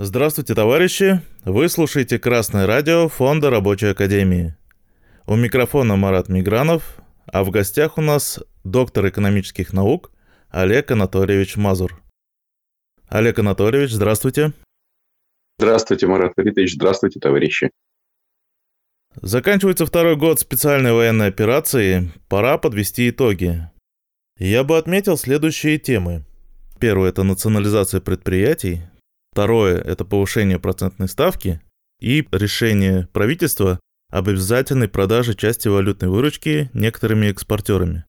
Здравствуйте, товарищи! Вы слушаете Красное радио Фонда Рабочей Академии. У микрофона Марат Мигранов, а в гостях у нас доктор экономических наук Олег Анатольевич Мазур. Олег Анатольевич, здравствуйте. Здравствуйте, Марат Фаритович. Здравствуйте, товарищи. Заканчивается второй год специальной военной операции. Пора подвести итоги. Я бы отметил следующие темы. Первое – это национализация предприятий. Второе – это повышение процентной ставки. И решение правительства об обязательной продаже части валютной выручки некоторыми экспортерами.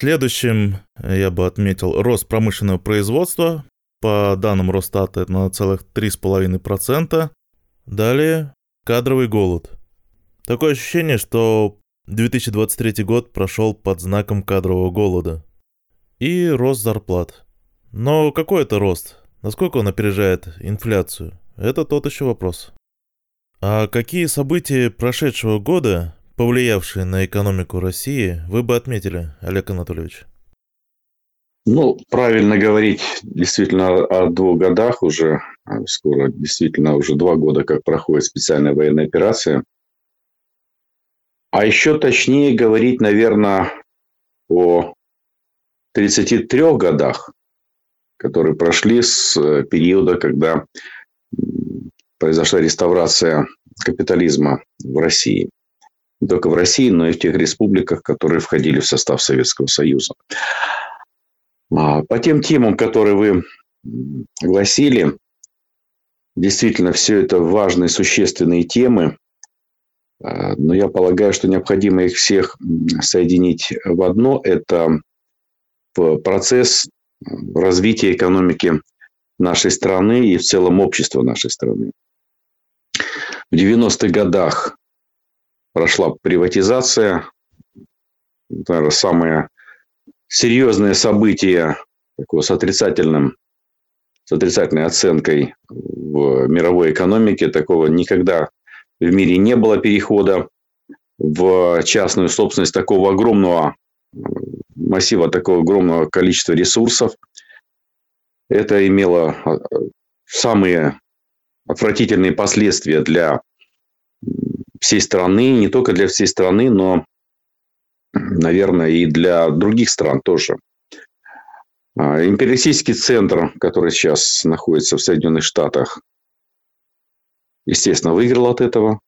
Следующим я бы отметил рост промышленного производства. По данным Росстата это на целых 3,5%. Далее кадровый голод. Такое ощущение, что 2023 год прошел под знаком кадрового голода и рост зарплат. Но какой это рост? Насколько он опережает инфляцию? Это тот еще вопрос. А какие события прошедшего года, повлиявшие на экономику России, вы бы отметили, Олег Анатольевич? Ну, правильно говорить действительно о двух годах уже. Скоро действительно уже два года, как проходит специальная военная операция. А еще точнее говорить, наверное, о 33 годах, которые прошли с э, периода, когда произошла реставрация капитализма в России. Не только в России, но и в тех республиках, которые входили в состав Советского Союза. А, по тем темам, которые вы огласили, действительно, все это важные, существенные темы. А, но я полагаю, что необходимо их всех соединить в одно. Это процесс развития экономики нашей страны и в целом общества нашей страны. В 90-х годах прошла приватизация. Наверное, самое серьезное событие такое с отрицательным с отрицательной оценкой в мировой экономике. Такого никогда в мире не было перехода в частную собственность такого огромного массива такого огромного количества ресурсов. Это имело а, самые отвратительные последствия для всей страны, не только для всей страны, но, наверное, и для других стран тоже. А, империалистический центр, который сейчас находится в Соединенных Штатах, естественно, выиграл от этого,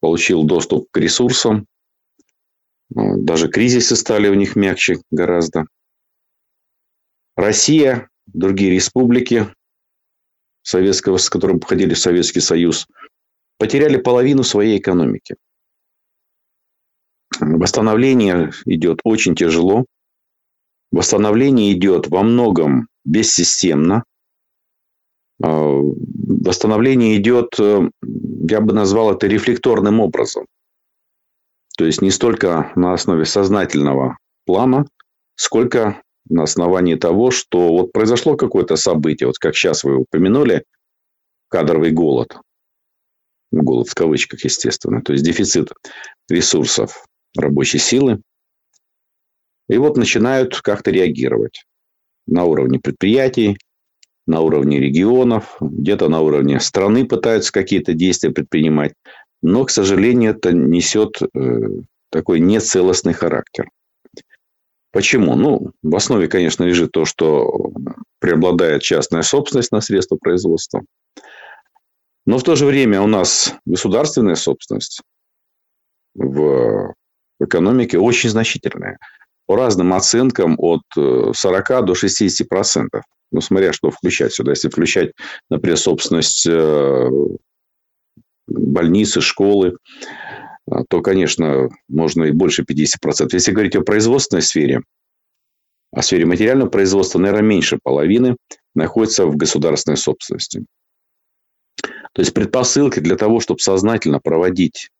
получил доступ к ресурсам, даже кризисы стали у них мягче гораздо. Россия, другие республики, советского, с которыми входили в Советский Союз, потеряли половину своей экономики. Восстановление идет очень тяжело. Восстановление идет во многом бессистемно. А, восстановление идет, э, я бы назвал это рефлекторным образом. То есть не столько на основе сознательного плана, сколько на основании того, что вот произошло какое-то событие, вот как сейчас вы упомянули, кадровый голод. Ну, голод в кавычках, естественно. То есть дефицит ресурсов рабочей силы. И вот начинают как-то реагировать на уровне предприятий, на уровне регионов, где-то на уровне страны пытаются какие-то действия предпринимать но, к сожалению, это несет э, такой нецелостный характер. Почему? Ну, в основе, конечно, лежит то, что преобладает частная собственность на средства производства. Но в то же время у нас государственная собственность в экономике очень значительная. По разным оценкам от 40 э, до 60 процентов. Ну, смотря что включать сюда. Если включать, например, собственность э, больницы, школы, а, то, конечно, можно и больше 50%. Если говорить о производственной сфере, о сфере материального производства, наверное, меньше половины находится в государственной собственности. То есть предпосылки для того, чтобы сознательно проводить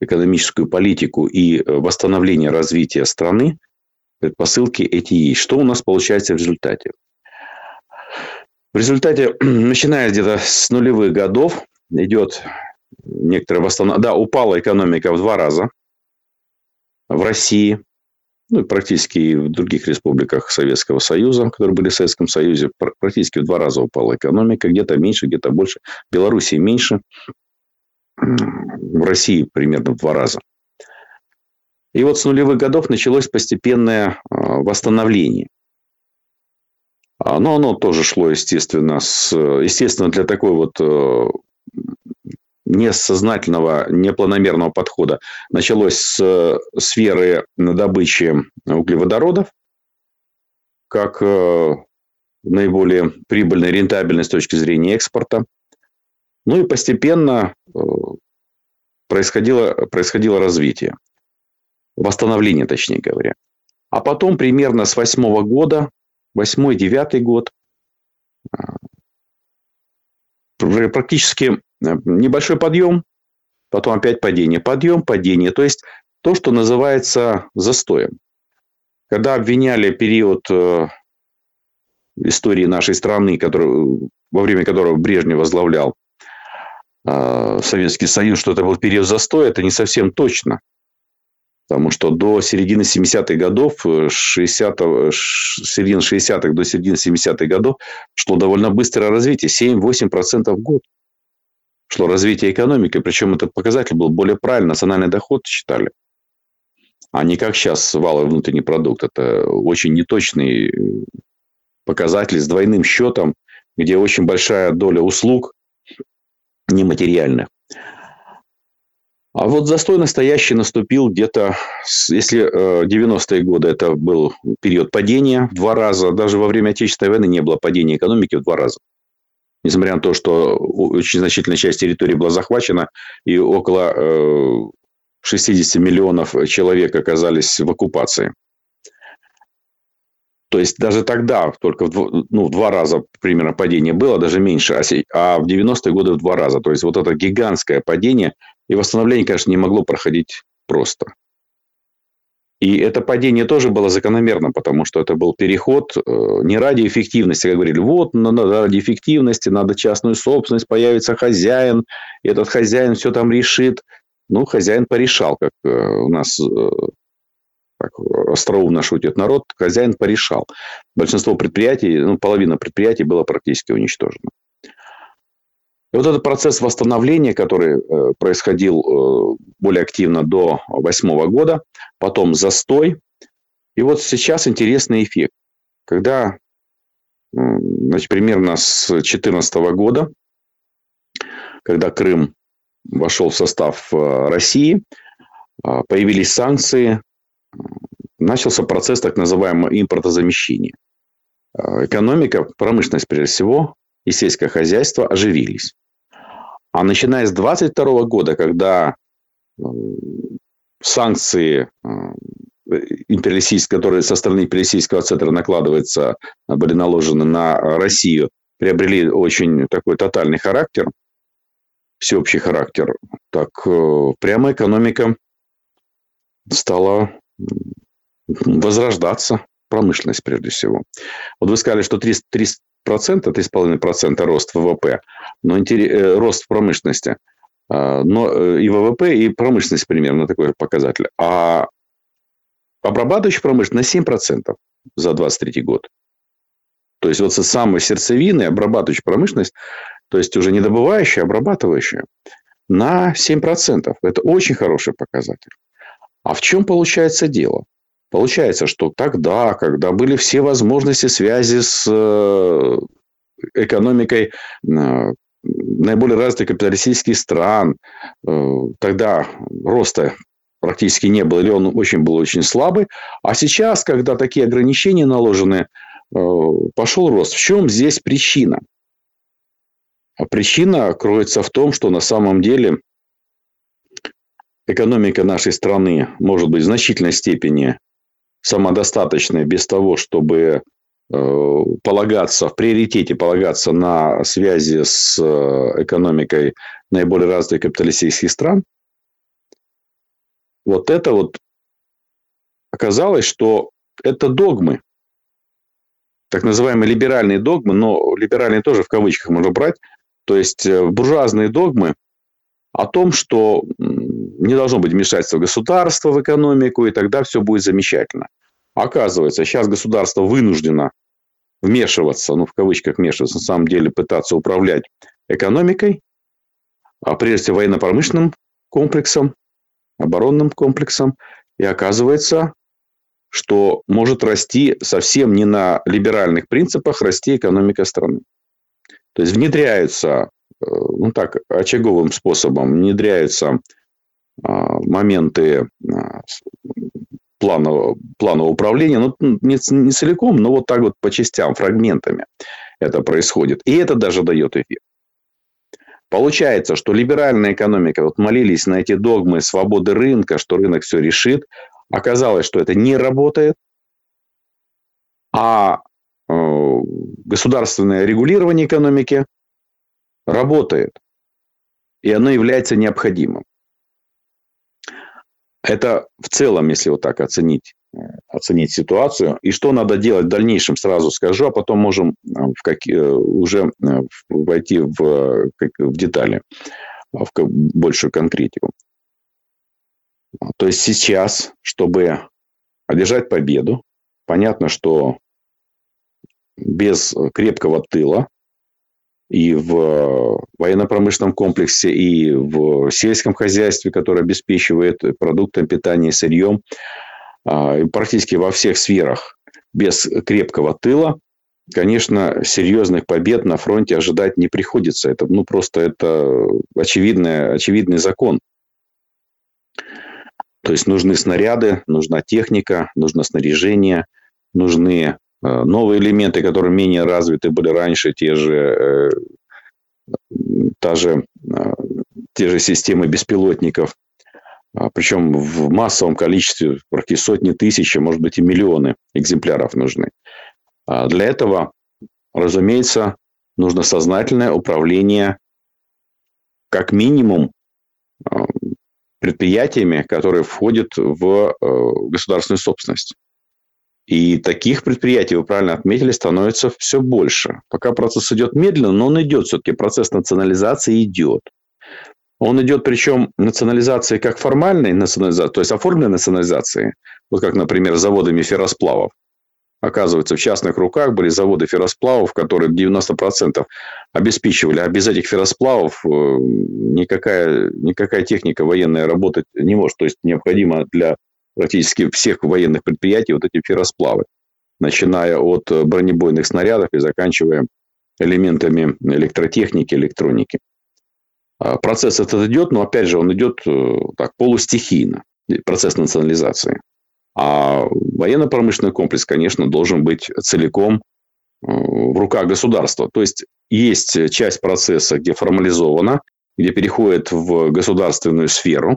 экономическую политику и э, восстановление развития страны, предпосылки эти есть. Что у нас получается в результате? В результате, начиная где-то с нулевых годов, идет некоторое восстановление. Да, упала экономика в два раза в России. ну, практически и в других республиках Советского Союза, которые были в Советском Союзе, практически в два раза упала экономика, где-то меньше, где-то больше. В Беларуси меньше, в России примерно в два раза. И вот с нулевых годов началось постепенное а, восстановление. А, но оно тоже шло, естественно, с, естественно, для такой вот э, несознательного, непланомерного подхода началось с э, сферы добычи углеводородов, как э, наиболее прибыльной, рентабельной с точки зрения экспорта. Ну и постепенно происходило, происходило развитие, восстановление, точнее говоря. А потом примерно с восьмого года восьмой, девятый год. Практически э, небольшой подъем, потом опять падение, подъем, падение. То есть то, что называется застоем. Когда обвиняли период э, истории нашей страны, который, во время которого Брежнев возглавлял э, Советский Союз, что это был период застоя, это не совсем точно. Потому что до середины 70-х годов, 60 э, середины 60-х до середины 70-х годов шло довольно быстрое развитие. 7-8% в год шло развитие экономики. Причем этот показатель был более правильный. Национальный доход считали. А не как сейчас валовый внутренний продукт. Это очень неточный показатель с двойным счетом, где очень большая доля услуг нематериальных. А вот застой настоящий наступил где-то, если 90-е э, годы это был период падения в два раза, даже во время Отечественной войны не было падения экономики в два раза. Несмотря на то, что очень значительная часть территории была захвачена, и около 60 э, миллионов человек оказались в оккупации. То есть даже тогда только в, дв... ну, в два раза примерно падение было, даже меньше, а, а в 90-е годы в два раза. То есть вот это гигантское падение и восстановление, конечно, не могло проходить просто. И это падение тоже было закономерно, потому что это был переход э, не ради эффективности, как говорили, вот надо ради эффективности, надо частную собственность, появится хозяин, и этот хозяин все там решит. Ну, хозяин порешал, как э, у нас э, как остроумно шутит народ, хозяин порешал. Большинство предприятий, ну, половина предприятий было практически уничтожено. И вот этот процесс восстановления, который э, происходил э, более активно до восьмого года, потом застой. И вот сейчас интересный эффект. Когда значит, примерно с 2014 года, когда Крым вошел в состав э, России, появились санкции, начался процесс так называемого импортозамещения. Экономика, промышленность прежде всего, и сельское хозяйство оживились. А начиная с 22 года, когда э, санкции э, империалистические, которые со стороны империалистического центра накладываются, были наложены на Россию, приобрели очень такой тотальный характер, всеобщий характер, так э, прямо экономика стала возрождаться, промышленность прежде всего. Вот вы сказали, что 3, 3, процента, 3,5% рост ВВП, но э, рост в промышленности. А, но э, и ВВП, и промышленность примерно такой показатель. А обрабатывающая промышленность на 7% за 23 год. То есть, вот со самой сердцевины обрабатывающая промышленность, то есть, уже не добывающая, а обрабатывающая, на 7%. Это очень хороший показатель. А в чем получается дело? Получается, что тогда, когда были все возможности связи с э, экономикой э, наиболее развитых капиталистических стран, э, тогда роста практически не было, или он очень был очень слабый. А сейчас, когда такие ограничения наложены, пошел рост. В чем здесь причина? А причина кроется в том, что на самом деле экономика нашей страны может быть в значительной степени самодостаточной без того, чтобы э, полагаться, в приоритете полагаться на связи с э, экономикой наиболее развитых капиталистических стран, вот это вот оказалось, что это догмы, так называемые либеральные догмы, но либеральные тоже в кавычках можно брать, то есть э, буржуазные догмы о том, что не должно быть вмешательства государства в экономику, и тогда все будет замечательно. Оказывается, сейчас государство вынуждено вмешиваться, ну, в кавычках вмешиваться, на самом деле пытаться управлять экономикой, а прежде всего военно-промышленным комплексом, оборонным комплексом. И оказывается, что может расти совсем не на либеральных принципах расти экономика страны. То есть внедряются, ну так, очаговым способом внедряются а, моменты а, планового, планового управления, ну, не, не целиком, но вот так вот по частям, фрагментами это происходит. И это даже дает эффект. Получается, что либеральная экономика, вот молились на эти догмы свободы рынка, что рынок все решит. Оказалось, что это не работает. А э, государственное регулирование экономики работает. И оно является необходимым. Это в целом, если вот так оценить, э, оценить ситуацию. И что надо делать в дальнейшем, сразу скажу, а потом можем э, в какие, э, уже войти в, в детали, в большую конкретику. То есть сейчас, чтобы одержать победу, понятно, что без крепкого тыла и в военно-промышленном комплексе, и в сельском хозяйстве, которое обеспечивает продуктом питания и сырьем, а, практически во всех сферах без крепкого тыла, конечно, серьезных побед на фронте ожидать не приходится. Это, ну, просто это очевидный, очевидный закон. То есть нужны снаряды, нужна техника, нужно снаряжение, нужны Э, новые элементы, которые менее развиты были раньше, те же, э, та же, э, те же системы беспилотников, а, причем в массовом количестве, практически сотни тысяч, а может быть и миллионы экземпляров нужны. А для этого, разумеется, нужно сознательное управление как минимум предприятиями, которые входят в государственную собственность. И таких предприятий, вы правильно отметили, становится все больше. Пока процесс идет медленно, но он идет все-таки. Процесс национализации идет. Он идет, причем национализации как формальной национализации, то есть оформленной национализации, вот как, например, заводами ферросплавов. Оказывается, в частных руках были заводы ферросплавов, которые 90% обеспечивали. А без этих ферросплавов э, никакая, никакая техника военная работать не может. То есть, необходимо для практически всех военных предприятий вот эти ферросплавы, начиная от э, бронебойных снарядов и заканчивая элементами электротехники, электроники. А, процесс этот идет, но опять же он идет э, так полустихийно, процесс национализации. А военно-промышленный комплекс, конечно, должен быть целиком э, в руках государства. То есть есть часть процесса, где формализовано, где переходит в государственную сферу,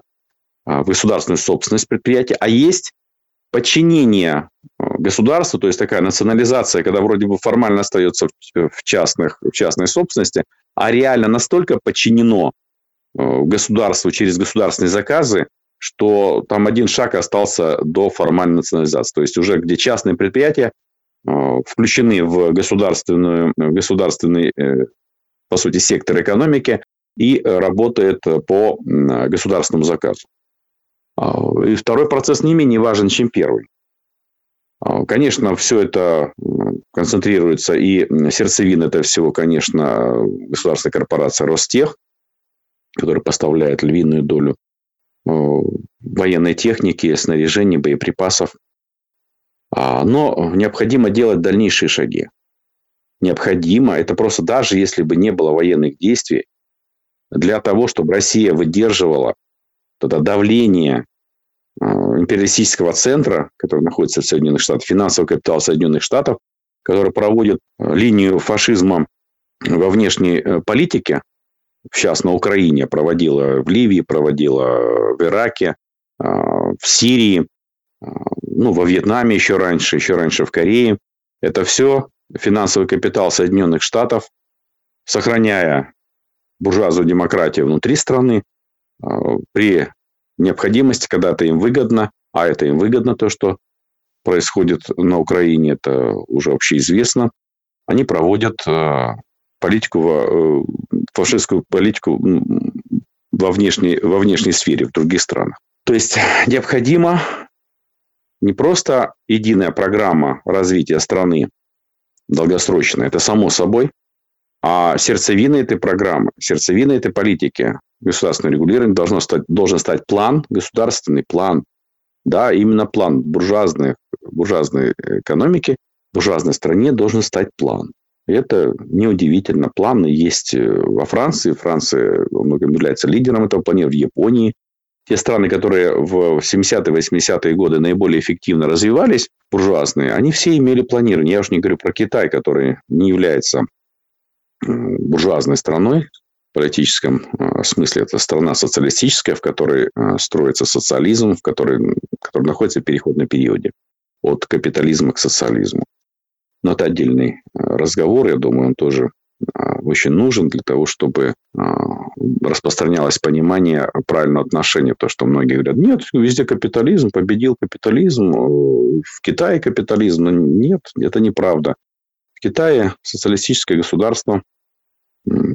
в государственную собственность предприятия, а есть подчинение а, государству, то есть такая национализация, когда вроде бы формально остается в, частных, в частной собственности, а реально настолько подчинено а, государству через государственные заказы, что там один шаг остался до формальной национализации. То есть уже где частные предприятия включены в государственную, государственный, э, по сути, сектор экономики и работает по государственному заказу. А, и второй процесс не менее важен, чем первый. А, конечно, все это концентрируется, и сердцевина это всего, конечно, государственная корпорация Ростех, которая поставляет львиную долю а, военной техники, снаряжения, боеприпасов. Но необходимо делать дальнейшие шаги. Необходимо, это просто даже если бы не было военных действий, для того, чтобы Россия выдерживала это давление империалистического центра, который находится в Соединенных Штатах, финансовый капитал Соединенных Штатов, который проводит э, линию фашизма во внешней э, политике, сейчас на Украине проводила в Ливии, проводила в Ираке, в Сирии, ну, во Вьетнаме еще раньше, еще раньше в Корее. Это все финансовый капитал Соединенных Штатов, сохраняя буржуазную демократию внутри страны, при необходимости, когда-то им выгодно, а это им выгодно то, что происходит на Украине, это уже общеизвестно, они проводят э, политику, э, фашистскую политику во внешней, во внешней сфере, в других странах. То есть необходимо не просто единая программа развития страны долгосрочная, это само собой, а сердцевина этой программы, сердцевина этой политики государственного регулирования должно стать, должен стать план, государственный план, да, именно план буржуазной, буржуазной экономики, буржуазной стране должен стать план. И это неудивительно. Планы есть э, во Франции. Франция во многом является лидером этого плана, в Японии. Те страны, которые в 70-е, 80-е годы наиболее эффективно развивались, буржуазные, они все имели планирование. Я уже не говорю про Китай, который не является буржуазной страной, в политическом э, смысле это страна социалистическая, в которой э, строится социализм, в которой, который находится в переходном периоде от капитализма к социализму. Но это отдельный э, разговор, я думаю, он тоже очень нужен для того, чтобы распространялось понимание правильного отношения. То, что многие говорят, нет, везде капитализм, победил капитализм, в Китае капитализм. Нет, это неправда. В Китае социалистическое государство,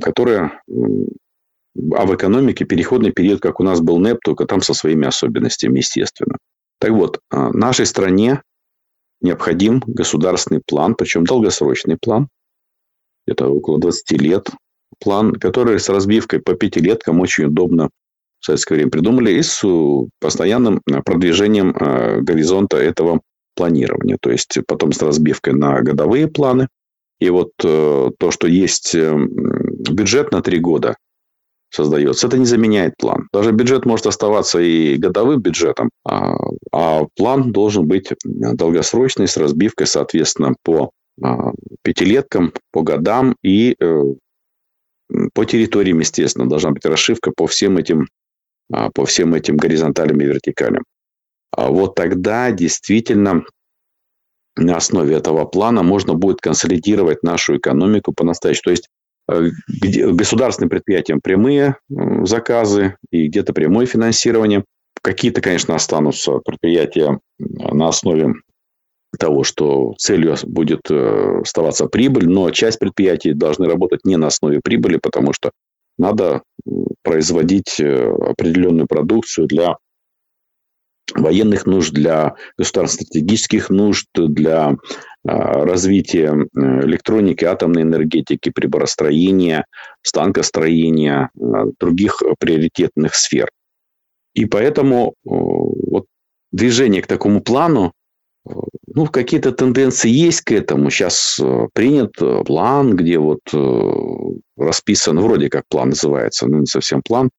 которое а в экономике переходный период, как у нас был НЭП, только там со своими особенностями, естественно. Так вот, нашей стране необходим государственный план, причем долгосрочный план, это около 20 лет, план, который с разбивкой по пятилеткам очень удобно в советское время придумали и с постоянным продвижением горизонта этого планирования. То есть, потом с разбивкой на годовые планы, и вот э, то, что есть э, бюджет на три года создается, это не заменяет план. Даже бюджет может оставаться и годовым бюджетом, а, а план должен быть долгосрочный, с разбивкой, соответственно, по а, пятилеткам, по годам и э, по территориям, естественно, должна быть расшивка по всем этим, а, по всем этим горизонталям и вертикалям. А вот тогда действительно на основе этого плана можно будет консолидировать нашу экономику по-настоящему. То есть э, государственным предприятиям прямые заказы и где-то прямое финансирование. Какие-то, конечно, останутся предприятия на основе того, что целью будет э, оставаться прибыль, но часть предприятий должны работать не на основе прибыли, потому что надо производить э, определенную продукцию для военных нужд, для государственных стратегических нужд, для а, развития электроники, атомной энергетики, приборостроения, станкостроения, а, других приоритетных сфер. И поэтому вот движение к такому плану, ну, какие-то тенденции есть к этому. Сейчас принят план, где вот расписан, вроде как план называется, но не совсем план,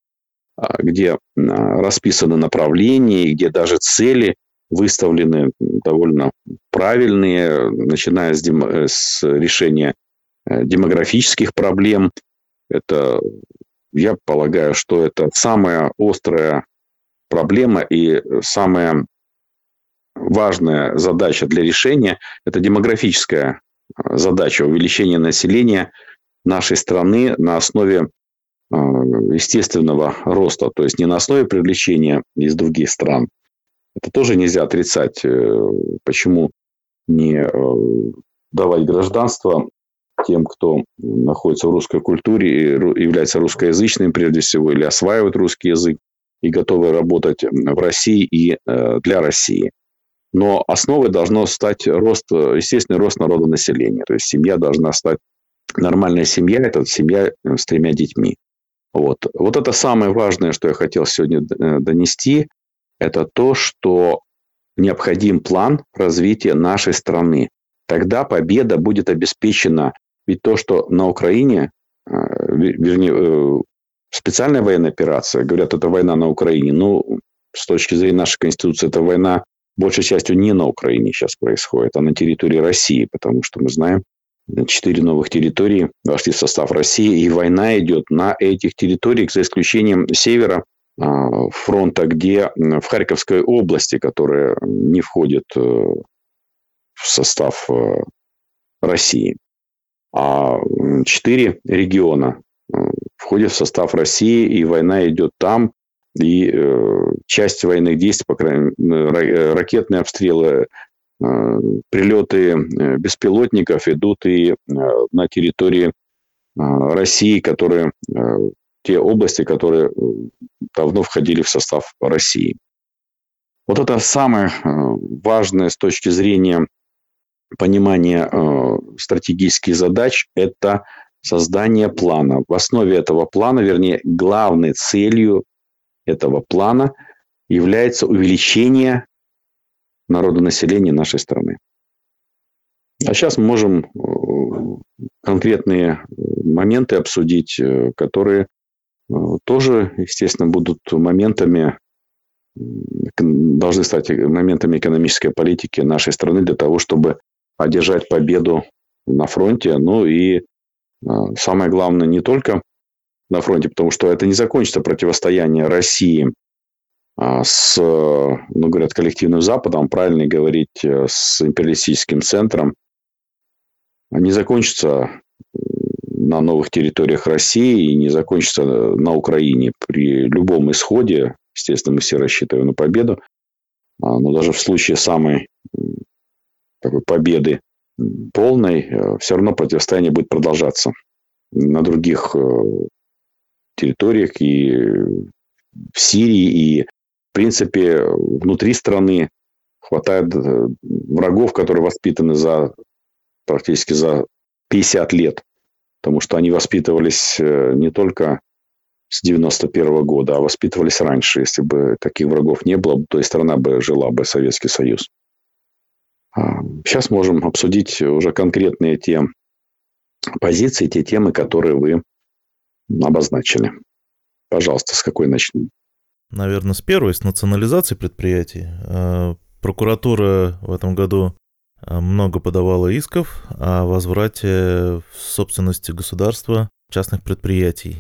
где а, расписаны направления, где даже цели выставлены довольно правильные, начиная с, дем... с решения э, демографических проблем. Это, я полагаю, что это самая острая проблема и самая важная задача для решения – это демографическая а, задача увеличения населения нашей страны на основе а, естественного роста, то есть не на основе привлечения из других стран. Это тоже нельзя отрицать. Э, почему не э, давать гражданство тем, кто находится в русской культуре, является русскоязычным прежде всего, или осваивает русский язык и готовы работать в России и э, для России. Но основой должно стать рост, естественный рост народонаселения. То есть семья должна стать нормальная семья, это семья с тремя детьми. Вот. вот это самое важное, что я хотел сегодня э, донести, это то, что необходим план развития нашей страны. Тогда победа будет обеспечена. Ведь то, что на Украине, э, вернее, э, специальная военная операция, говорят, это война на Украине. Ну, с точки зрения нашей Конституции, это война большей частью не на Украине сейчас происходит, а на территории России, потому что мы знаем, четыре новых территории вошли в состав России, и война идет на этих территориях, за исключением севера а, фронта, где в Харьковской области, которая не входит э, в состав э, России. А четыре региона э, входят в состав России, и война идет там, и часть военных действий, по крайней мере, ракетные обстрелы, прилеты э, беспилотников идут и э, на территории России, которые те области, которые давно входили в состав России. Вот это самое важное с точки зрения понимания стратегических задач – это создание плана. В основе этого плана, вернее, главной целью этого плана является увеличение народонаселения нашей страны. А сейчас мы можем э, конкретные моменты обсудить, э, которые э, тоже, естественно, будут моментами, должны стать моментами экономической политики нашей страны для того, чтобы одержать победу на фронте, ну и самое главное не только на фронте, потому что это не закончится противостояние России с, ну, говорят, коллективным Западом, правильно говорить, с империалистическим центром, не закончится на новых территориях России и не закончится на Украине. При любом исходе, естественно, мы все рассчитываем на победу, а, но даже в случае самой такой победы полной, э, все равно противостояние будет продолжаться на других э, территориях и в Сирии, и принципе внутри страны хватает э, врагов, которые воспитаны за практически за 50 лет, потому что они воспитывались э, не только с 91 года, а воспитывались раньше. Если бы таких врагов не было, то и страна бы жила бы Советский Союз. Сейчас а, можем обсудить уже конкретные те позиции, те темы, которые вы обозначили. Пожалуйста, с какой начнем? Наверное, с первой, с национализации предприятий. А, прокуратура в этом году а, много подавала исков о возврате в собственности государства частных предприятий.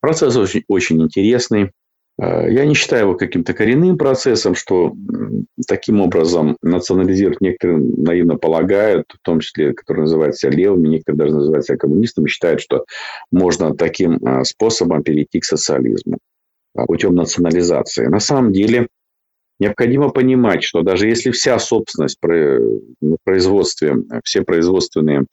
Процесс очень, очень интересный. А, я не считаю его каким-то коренным процессом, что таким образом национализировать некоторые наивно полагают, в том числе, которые называют себя левыми, некоторые даже называют себя коммунистами, считают, что можно таким способом перейти к социализму путем национализации. На самом деле Необходимо понимать, что даже если вся собственность на производстве, все производственные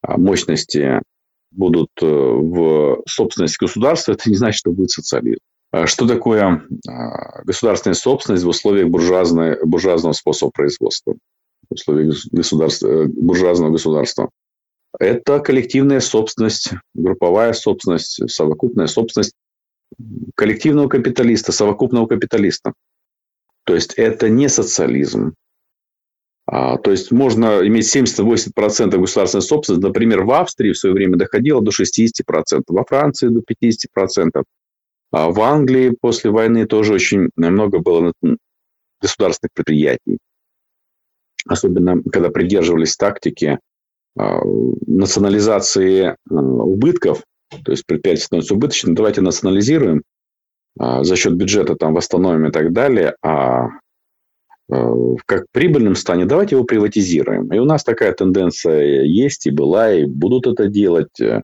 а, мощности будут э, в собственности государства, это не значит, что будет социализм. А что такое а, государственная собственность в условиях буржуазного способа производства, в условиях государства, э, буржуазного государства? Это коллективная собственность, групповая собственность, совокупная собственность коллективного капиталиста, совокупного капиталиста. То есть это не социализм. А, то есть можно иметь 70-80% государственной собственности. Например, в Австрии в свое время доходило до 60%, во Франции до 50%. А в Англии после войны тоже очень много было государственных предприятий. Особенно, когда придерживались тактики а, национализации а, убытков, то есть предприятие становится убыточным, давайте национализируем, а, за счет бюджета там восстановим и так далее, а э, как прибыльным станет, давайте его приватизируем. И у нас такая тенденция есть и была, и будут это делать. Э,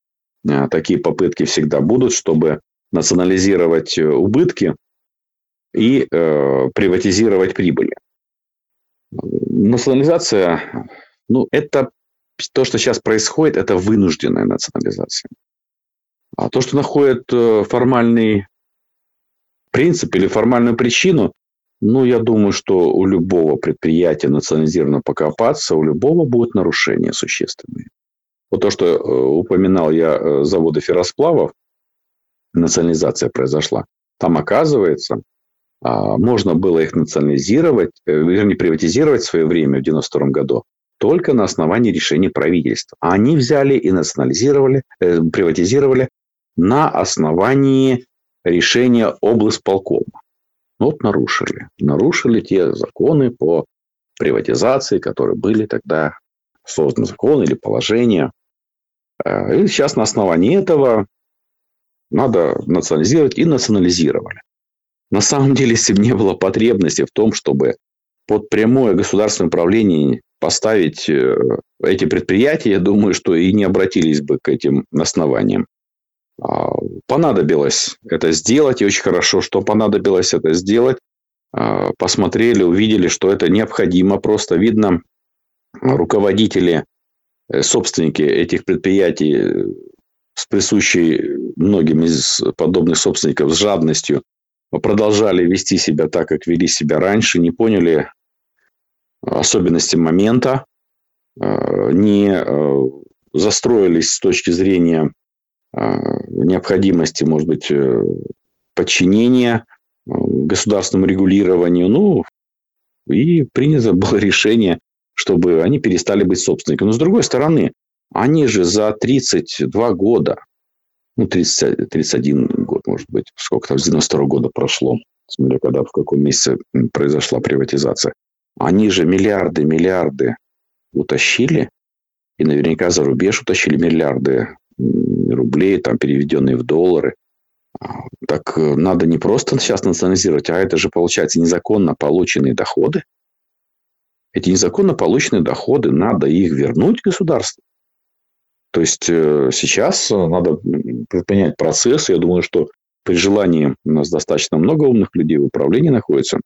такие попытки всегда будут, чтобы национализировать э, убытки и э, приватизировать прибыли. Национализация, ну, это то, что сейчас происходит, это вынужденная национализация. А то, что находит формальный принцип или формальную причину, ну, я думаю, что у любого предприятия национализированного покопаться, у любого будут нарушения существенные. Вот то, что э, упоминал я э, заводы ферросплавов, национализация произошла. Там, оказывается, а, можно было их национализировать, э, вернее, приватизировать в свое время, в 92 году, только на основании решения правительства. А они взяли и национализировали, приватизировали на основании решение облсполкома. Вот нарушили. Нарушили те законы по приватизации, которые были тогда созданы закон или положение. Э, и сейчас на основании этого надо национализировать и национализировали. На самом деле, если бы не было потребности в том, чтобы под прямое государственное управление поставить э, эти предприятия, я думаю, что и не обратились бы к этим основаниям. А, понадобилось это сделать, и очень хорошо, что понадобилось это сделать. А, посмотрели, увидели, что это необходимо. Просто видно, руководители, э, собственники этих предприятий э, с присущей многим из подобных собственников с жадностью продолжали вести себя так, как вели себя раньше, не поняли особенности момента, не застроились с точки зрения необходимости, может быть, подчинения государственному регулированию. Ну, и принято было решение, чтобы они перестали быть собственниками. Но с другой стороны, они же за 32 года, ну, 30, 31 год, может быть, сколько там, с 92 года прошло, смотря когда, в каком месяце произошла приватизация, они же миллиарды, миллиарды утащили, и наверняка за рубеж утащили миллиарды рублей, там, переведенные в доллары. Так э, надо не просто сейчас национализировать, а это же, получается, незаконно полученные доходы. Эти незаконно полученные доходы, надо их вернуть государству. То есть э, сейчас надо предпринять процесс. Я думаю, что при желании у нас достаточно много умных людей в управлении находится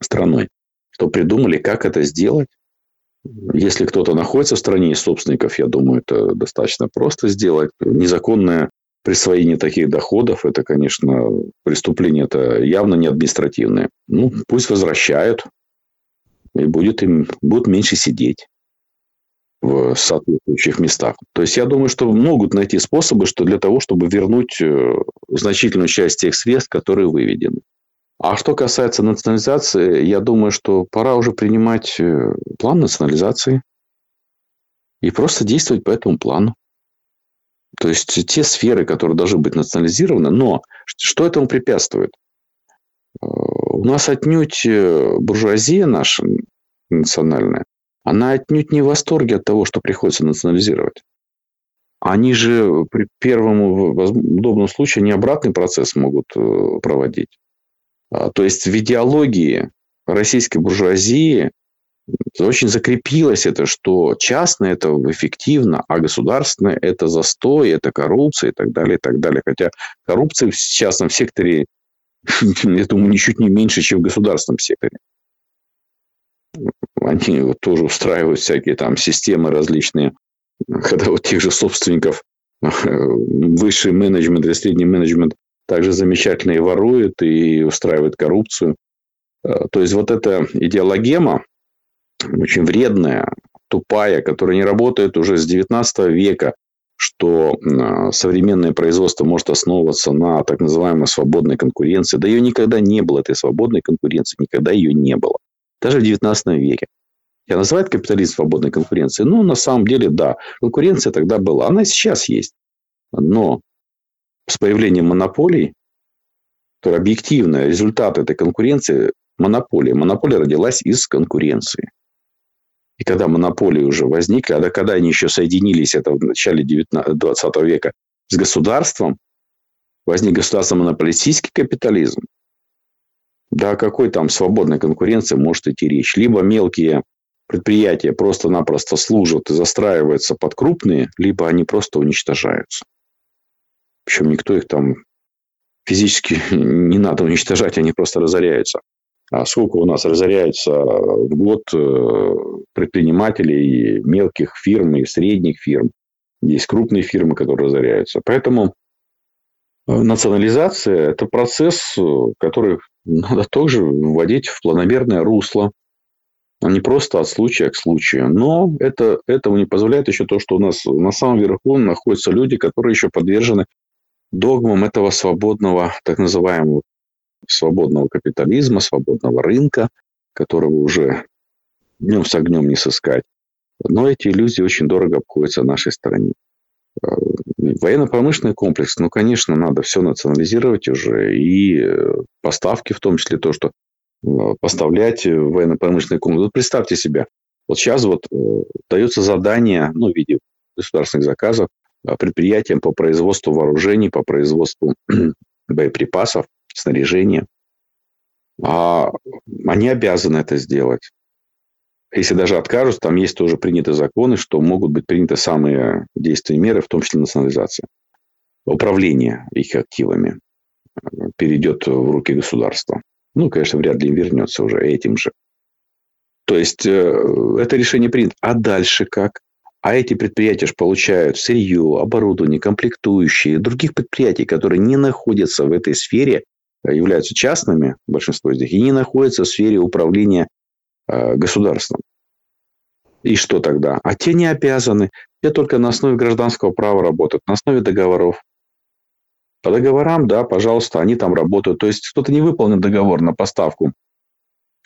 страной, что придумали, как это сделать. Если кто-то находится в стране из собственников, я думаю, это достаточно просто сделать. Незаконное присвоение таких доходов, это, конечно, преступление, это явно не административное. Ну, пусть возвращают, и будет им, будут меньше сидеть в соответствующих местах. То есть, я думаю, что могут найти способы, что для того, чтобы вернуть э, значительную часть тех средств, которые выведены. А что касается национализации, я думаю, что пора уже принимать э, план национализации и просто действовать по этому плану. То есть те сферы, которые должны быть национализированы, но что этому препятствует? Э, у нас отнюдь э, буржуазия наша национальная, она отнюдь не в восторге от того, что приходится национализировать. Они же при первом удобном случае не обратный процесс могут проводить. А, то есть в идеологии российской буржуазии очень закрепилось это, что частное – это эффективно, а государственное – это застой, это коррупция и так далее, и так далее. Хотя коррупция в частном секторе, я думаю, ничуть не меньше, чем в государственном секторе. Они вот тоже устраивают всякие там системы различные, когда вот тех же собственников высший менеджмент и средний менеджмент также замечательно и ворует, и устраивает коррупцию. Э, то есть вот эта идеологема, очень вредная, тупая, которая не работает уже с 19 века, что современное производство может основываться на так называемой свободной конкуренции. Да ее никогда не было, этой свободной конкуренции, никогда ее не было. Даже в 19 веке. Я называю капитализм свободной конкуренцией. Ну, на самом деле, да, конкуренция тогда была. Она сейчас есть. Но с появлением монополий, то объективно результат этой конкуренции – монополия. Монополия родилась из конкуренции. И когда монополии уже возникли, а когда они еще соединились, это в начале 19, 20 века, с государством, возник государственно-монополистический капитализм. Да о какой там свободной конкуренции может идти речь? Либо мелкие предприятия просто-напросто служат и застраиваются под крупные, либо они просто уничтожаются. Причем никто их там физически не надо уничтожать, они просто разоряются. А сколько у нас разоряется в год э, предпринимателей, мелких фирм и средних фирм. Есть крупные фирмы, которые разоряются. Поэтому э, национализация – это процесс, э, который надо тоже вводить в планомерное русло, а не просто от случая к случаю. Но это, этого не позволяет еще то, что у нас на самом верху находятся люди, которые еще подвержены догмам этого свободного, так называемого свободного капитализма, свободного рынка, которого уже днем с огнем не сыскать. Но эти иллюзии очень дорого обходятся нашей стране. Э, военно-промышленный комплекс, ну, конечно, надо все национализировать уже, и э, поставки, в том числе то, что э, поставлять военно-промышленный комплекс. Вот представьте себе, вот сейчас вот дается задание, ну, в виде государственных заказов, предприятиям по производству вооружений, по производству боеприпасов, снаряжения. А они обязаны это сделать. Если даже откажут, там есть тоже приняты законы, что могут быть приняты самые действенные меры, в том числе национализация. Управление их активами перейдет в руки государства. Ну, конечно, вряд ли вернется уже этим же. То есть, э, это решение принято. А дальше как? А эти предприятия же получают сырье, оборудование, комплектующие, других предприятий, которые не находятся в этой сфере, являются частными, большинство из них, и не находятся в сфере управления э, государством. И что тогда? А те не обязаны. Те только на основе гражданского права работают, на основе договоров. По договорам, да, пожалуйста, они там работают. То есть кто-то не выполнил договор на поставку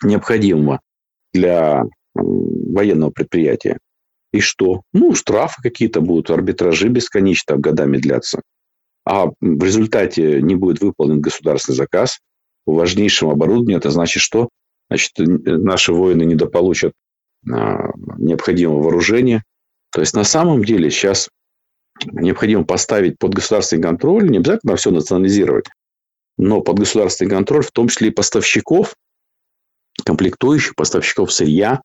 необходимого для военного предприятия. И что? Ну, штрафы какие-то будут, арбитражи бесконечно годами длятся. А в результате не будет выполнен государственный заказ по важнейшему оборудованию. Это значит, что значит, наши воины недополучат а, необходимого вооружения. То есть, на самом деле, сейчас необходимо поставить под государственный контроль, не обязательно все национализировать, но под государственный контроль, в том числе и поставщиков, комплектующих, поставщиков сырья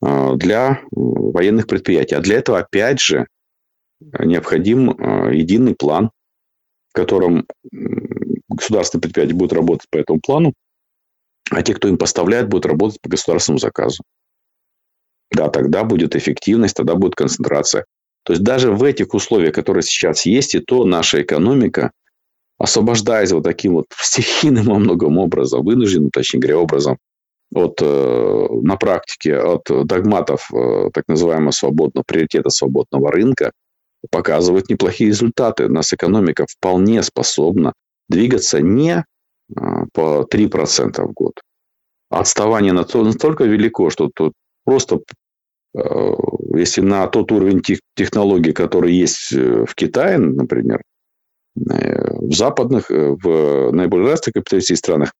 для военных предприятий. А для этого, опять же, необходим а, единый план, в котором государственные предприятия будут работать по этому плану, а те, кто им поставляет, будут работать по государственному заказу. Да, тогда будет эффективность, тогда будет концентрация. То есть даже в этих условиях, которые сейчас есть, и то наша экономика, освобождаясь вот таким вот стихийным во многом образом, вынужденным, точнее говоря, образом, от, э, на практике от догматов э, так называемого свободного приоритета свободного рынка, показывает неплохие результаты. У нас экономика вполне способна двигаться не э, по 3% в год. Отставание настолько велико, что тут просто если на тот уровень технологий, который есть в Китае, например, в западных, в наиболее развитых капиталистических странах,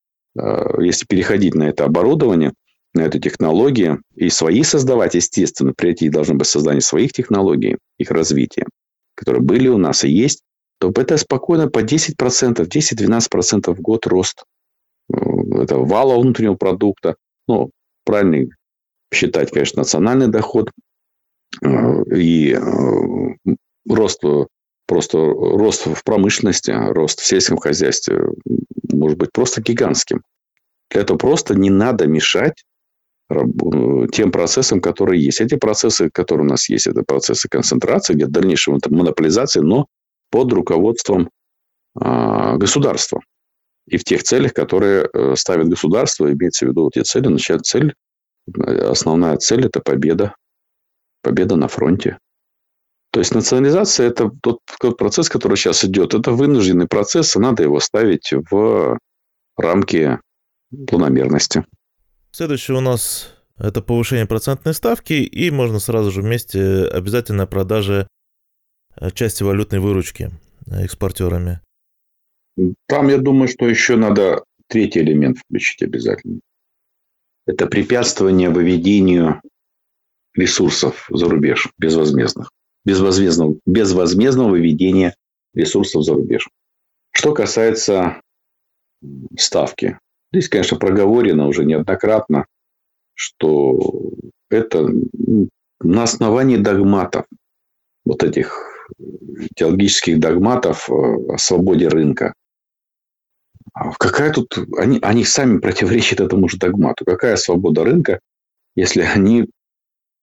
если переходить на это оборудование, на эту технологию и свои создавать, естественно, приоритет должно быть создание своих технологий, их развитие, которые были у нас и есть, то это спокойно по 10%, 10-12% в год рост это вала внутреннего продукта. Ну, правильный считать, конечно, национальный доход э, и э, рост просто рост в промышленности, рост в сельском хозяйстве может быть просто гигантским. Для этого просто не надо мешать э, тем процессам, которые есть. Эти процессы, которые у нас есть, это процессы концентрации, где дальнейшей монополизации, но под руководством государства. И в тех целях, которые ставит государство, имеется в виду вот эти цели, начать цель основная цель – это победа. Победа на фронте. То есть национализация – это тот, тот процесс, который сейчас идет. Это вынужденный процесс, и надо его ставить в рамки планомерности. Следующее у нас это повышение процентной ставки, и можно сразу же вместе обязательная продажа э, части валютной выручки э, экспортерами. Там, я думаю, что еще надо третий элемент включить обязательно это препятствование выведению ресурсов за рубеж безвозмездных. Безвозмездного, безвозмездного выведения ресурсов за рубеж. Что касается ставки. Здесь, конечно, проговорено уже неоднократно, что это на основании догматов, вот этих теологических догматов о свободе рынка, а какая тут... Они, они сами противоречат этому же догмату. Какая свобода рынка, если они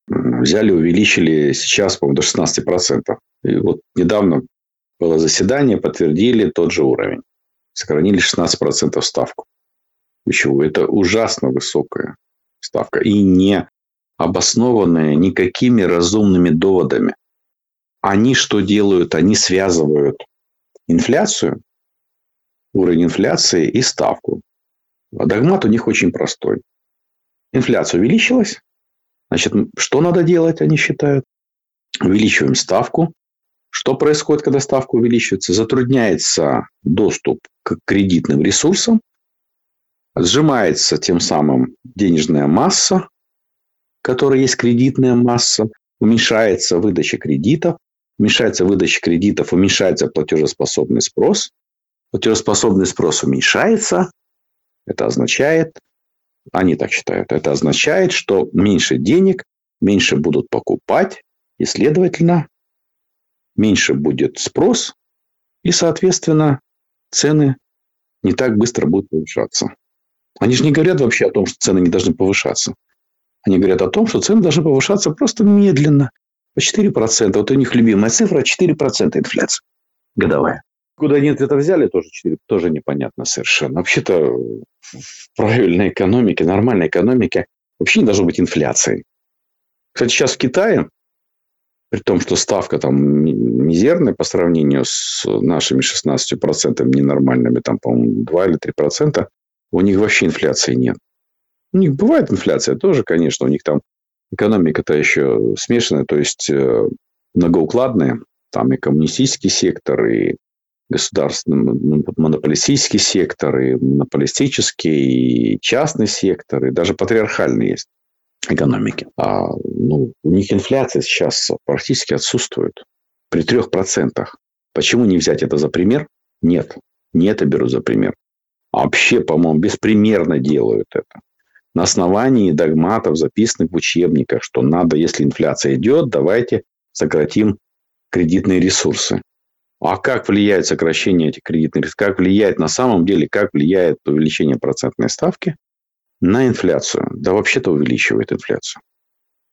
взяли, увеличили сейчас, по-моему, до 16%. И вот недавно было заседание, подтвердили тот же уровень. Сохранили 16% ставку. Почему? Это ужасно высокая ставка. И не обоснованная никакими разумными доводами. Они что делают? Они связывают инфляцию уровень инфляции и ставку. А догмат у них очень простой. Инфляция увеличилась. Значит, что надо делать, они считают? Увеличиваем ставку. Что происходит, когда ставка увеличивается? Затрудняется доступ к кредитным ресурсам. Сжимается тем самым денежная масса, которая есть кредитная масса. Уменьшается выдача кредитов. Уменьшается выдача кредитов, уменьшается платежеспособный спрос платежеспособный спрос уменьшается, это означает, они так считают, это означает, что меньше денег, меньше будут покупать, и, следовательно, меньше будет спрос, и, соответственно, цены не так быстро будут повышаться. Они же не говорят вообще о том, что цены не должны повышаться. Они говорят о том, что цены должны повышаться просто медленно, по 4%. Вот у них любимая цифра 4% инфляции годовая. Куда они это взяли, тоже, 4, тоже непонятно совершенно. Вообще-то в правильной экономике, нормальной экономике вообще не должно быть инфляции. Кстати, сейчас в Китае, при том, что ставка там мизерная по сравнению с нашими 16% ненормальными, там, по-моему, 2 или 3%, у них вообще инфляции нет. У них бывает инфляция тоже, конечно, у них там экономика-то еще смешанная, то есть э, многоукладная. Там и коммунистический сектор, и государственный монополистический сектор, и монополистический, и частный сектор, и даже патриархальный есть экономики. А ну, у них инфляция сейчас практически отсутствует при трех процентах. Почему не взять это за пример? Нет. Не это беру за пример. А вообще, по-моему, беспримерно делают это. На основании догматов, записанных в учебниках, что надо, если инфляция идет, давайте сократим кредитные ресурсы. А как влияет сокращение этих кредитных ресурсов? Как влияет на самом деле, как влияет увеличение процентной ставки на инфляцию? Да вообще-то увеличивает инфляцию.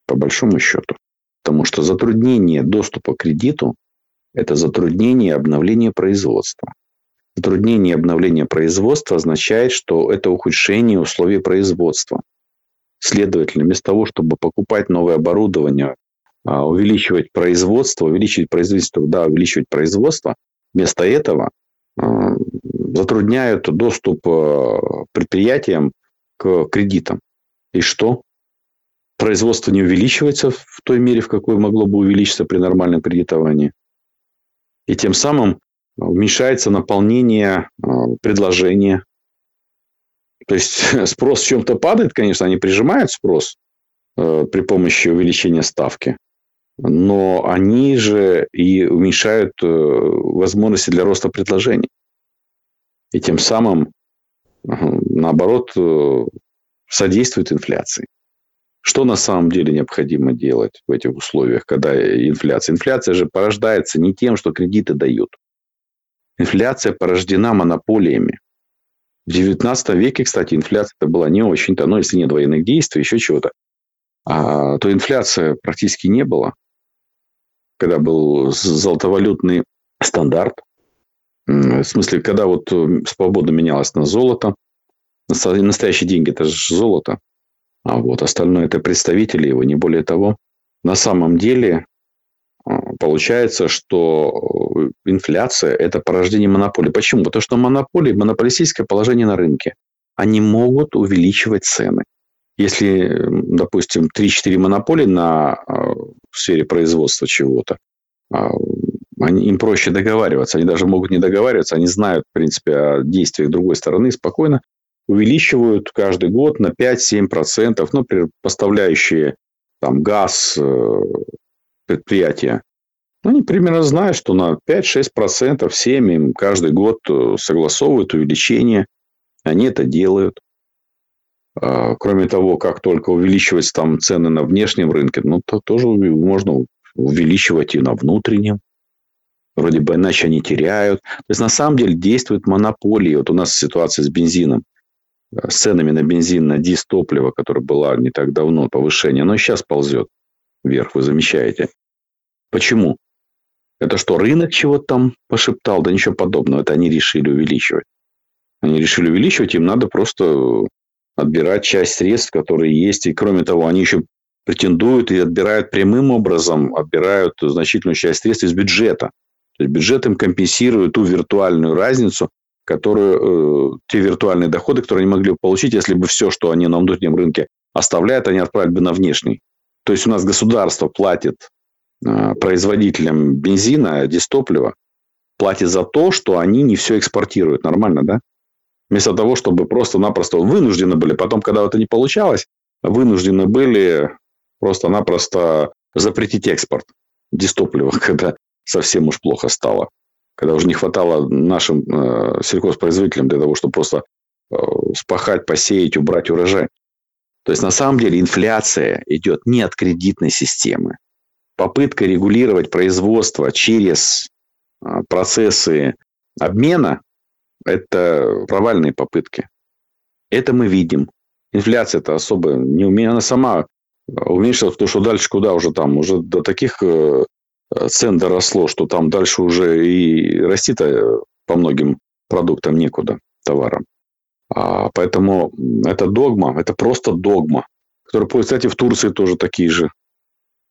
По большому счету. Потому что затруднение доступа к кредиту – это затруднение обновления производства. Затруднение обновления производства означает, что это ухудшение условий производства. Следовательно, вместо того, чтобы покупать новое оборудование, увеличивать производство, увеличивать производство, да, увеличивать производство, вместо этого а, затрудняют доступ а, предприятиям к кредитам. И что? Производство не увеличивается в той мере, в какой могло бы увеличиться при нормальном кредитовании. И тем самым уменьшается наполнение предложения. То есть спрос в чем-то падает, конечно, они прижимают спрос при помощи увеличения ставки но они же и уменьшают э, возможности для роста предложений. И тем самым, наоборот, э, содействует инфляции. Что на самом деле необходимо делать в этих условиях, когда инфляция? Инфляция же порождается не тем, что кредиты дают. Инфляция порождена монополиями. В XIX веке, кстати, инфляция была не очень-то, но если нет военных действий, еще чего-то, а, то инфляция практически не было когда был золотовалютный стандарт. В смысле, когда вот э, свобода менялась на золото. Настоящие деньги – это же золото. А вот остальное – это представители его, не более того. На самом деле а, получается, что э, инфляция – это порождение монополии. Почему? Потому что монополии, монополистическое положение на рынке. Они могут увеличивать цены. Если, допустим, 3-4 монополии на а, в сфере производства чего-то, а, они, им проще договариваться. Они даже могут не договариваться, они знают, в принципе, о действиях другой стороны спокойно увеличивают каждый год на 5-7%, ну, поставляющие там, газ э, предприятия. Они примерно знают, что на 5-6% всем им каждый год э, согласовывают увеличение. Они это делают. А, кроме того, как только увеличивать там цены на внешнем рынке, ну, то тоже можно увеличивать и на внутреннем. Вроде бы иначе они теряют. То есть, на самом деле действует монополия. Вот у нас ситуация с бензином, э, с ценами на бензин, на дистопливо, которое было не так давно, повышение, но сейчас ползет вверх, вы замечаете. Почему? Это что, рынок чего-то там пошептал? Да ничего подобного. Это они решили увеличивать. Они решили увеличивать, им надо просто отбирать часть средств, которые есть. И кроме того, они еще претендуют и отбирают прямым образом, отбирают значительную часть средств из бюджета. То есть бюджет им компенсирует ту виртуальную разницу, которую, э, те виртуальные доходы, которые они могли бы получить, если бы все, что они на внутреннем рынке оставляют, они отправили бы на внешний. То есть у нас государство платит э, производителям бензина, дистоплива, платит за то, что они не все экспортируют. Нормально, да? Вместо того, чтобы просто-напросто вынуждены были, потом, когда это не получалось, вынуждены были просто-напросто запретить экспорт дистоплива, когда совсем уж плохо стало. Когда уже не хватало нашим э, сельхозпроизводителям для того, чтобы просто э, спахать, посеять, убрать урожай. То есть, на самом деле, инфляция идет не от кредитной системы. Попытка регулировать производство через э, процессы обмена – это провальные попытки. Это мы видим. Инфляция это особо не умеет. Она сама уменьшилось, потому что дальше куда уже там, уже до таких э, цен доросло, что там дальше уже и расти-то по многим продуктам некуда, товарам. А, поэтому это догма, это просто догма, которая, кстати, в Турции тоже такие же,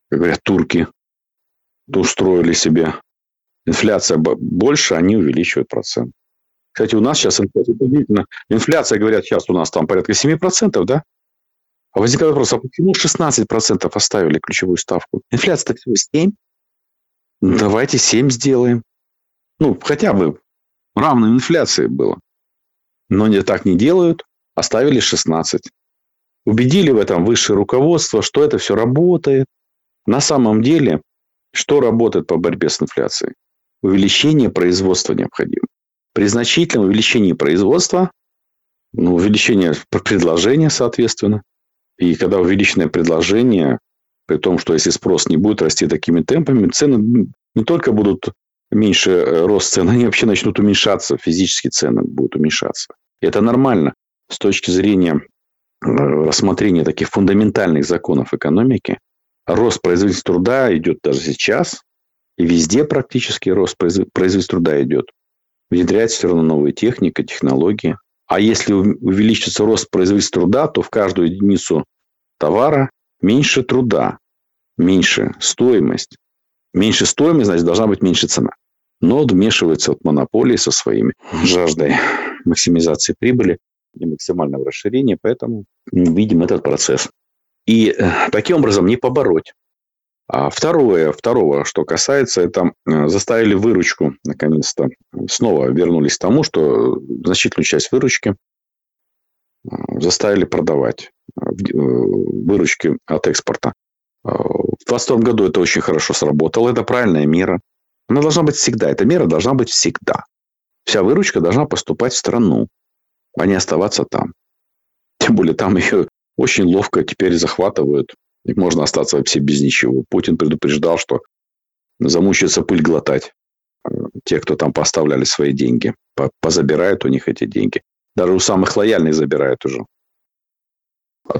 как говорят, турки устроили себе. Инфляция больше, они увеличивают процент. Кстати, у нас сейчас инфляция, инфляция, говорят, сейчас у нас там порядка 7%, да? А возникает вопрос, а почему 16% оставили ключевую ставку? Инфляция-то всего 7. Давайте 7 сделаем. Ну, хотя бы равной инфляции было. Но не так не делают, оставили 16. Убедили в этом высшее руководство, что это все работает. На самом деле, что работает по борьбе с инфляцией? Увеличение производства необходимо. При значительном увеличении производства, ну, увеличение предложения, соответственно, и когда увеличенное предложение, при том, что если спрос не будет расти такими темпами, цены не только будут меньше э, рост цен, они вообще начнут уменьшаться, физические цены будут уменьшаться. И это нормально с точки зрения э, рассмотрения таких фундаментальных законов экономики. Рост производительности труда идет даже сейчас, и везде практически рост производительности труда идет. Внедряется все равно новая техника, технологии. А если увеличится рост производительности труда, то в каждую единицу товара меньше труда, меньше стоимость. Меньше стоимость, значит, должна быть меньше цена. Но вмешивается от монополии со своими жаждой максимизации прибыли и максимального расширения, поэтому видим этот процесс. И э, таким образом не побороть. А второе, второго, что касается, это э, заставили выручку, наконец-то, снова вернулись к тому, что значительную часть выручки э, заставили продавать выручки от экспорта. В 2022 году это очень хорошо сработало. Это правильная мера. Она должна быть всегда. Эта мера должна быть всегда. Вся выручка должна поступать в страну, а не оставаться там. Тем более там ее очень ловко теперь захватывают. Можно остаться вообще без ничего. Путин предупреждал, что замучается пыль глотать. Э, те, кто там поставляли свои деньги, позабирают у них эти деньги. Даже у самых лояльных забирают уже.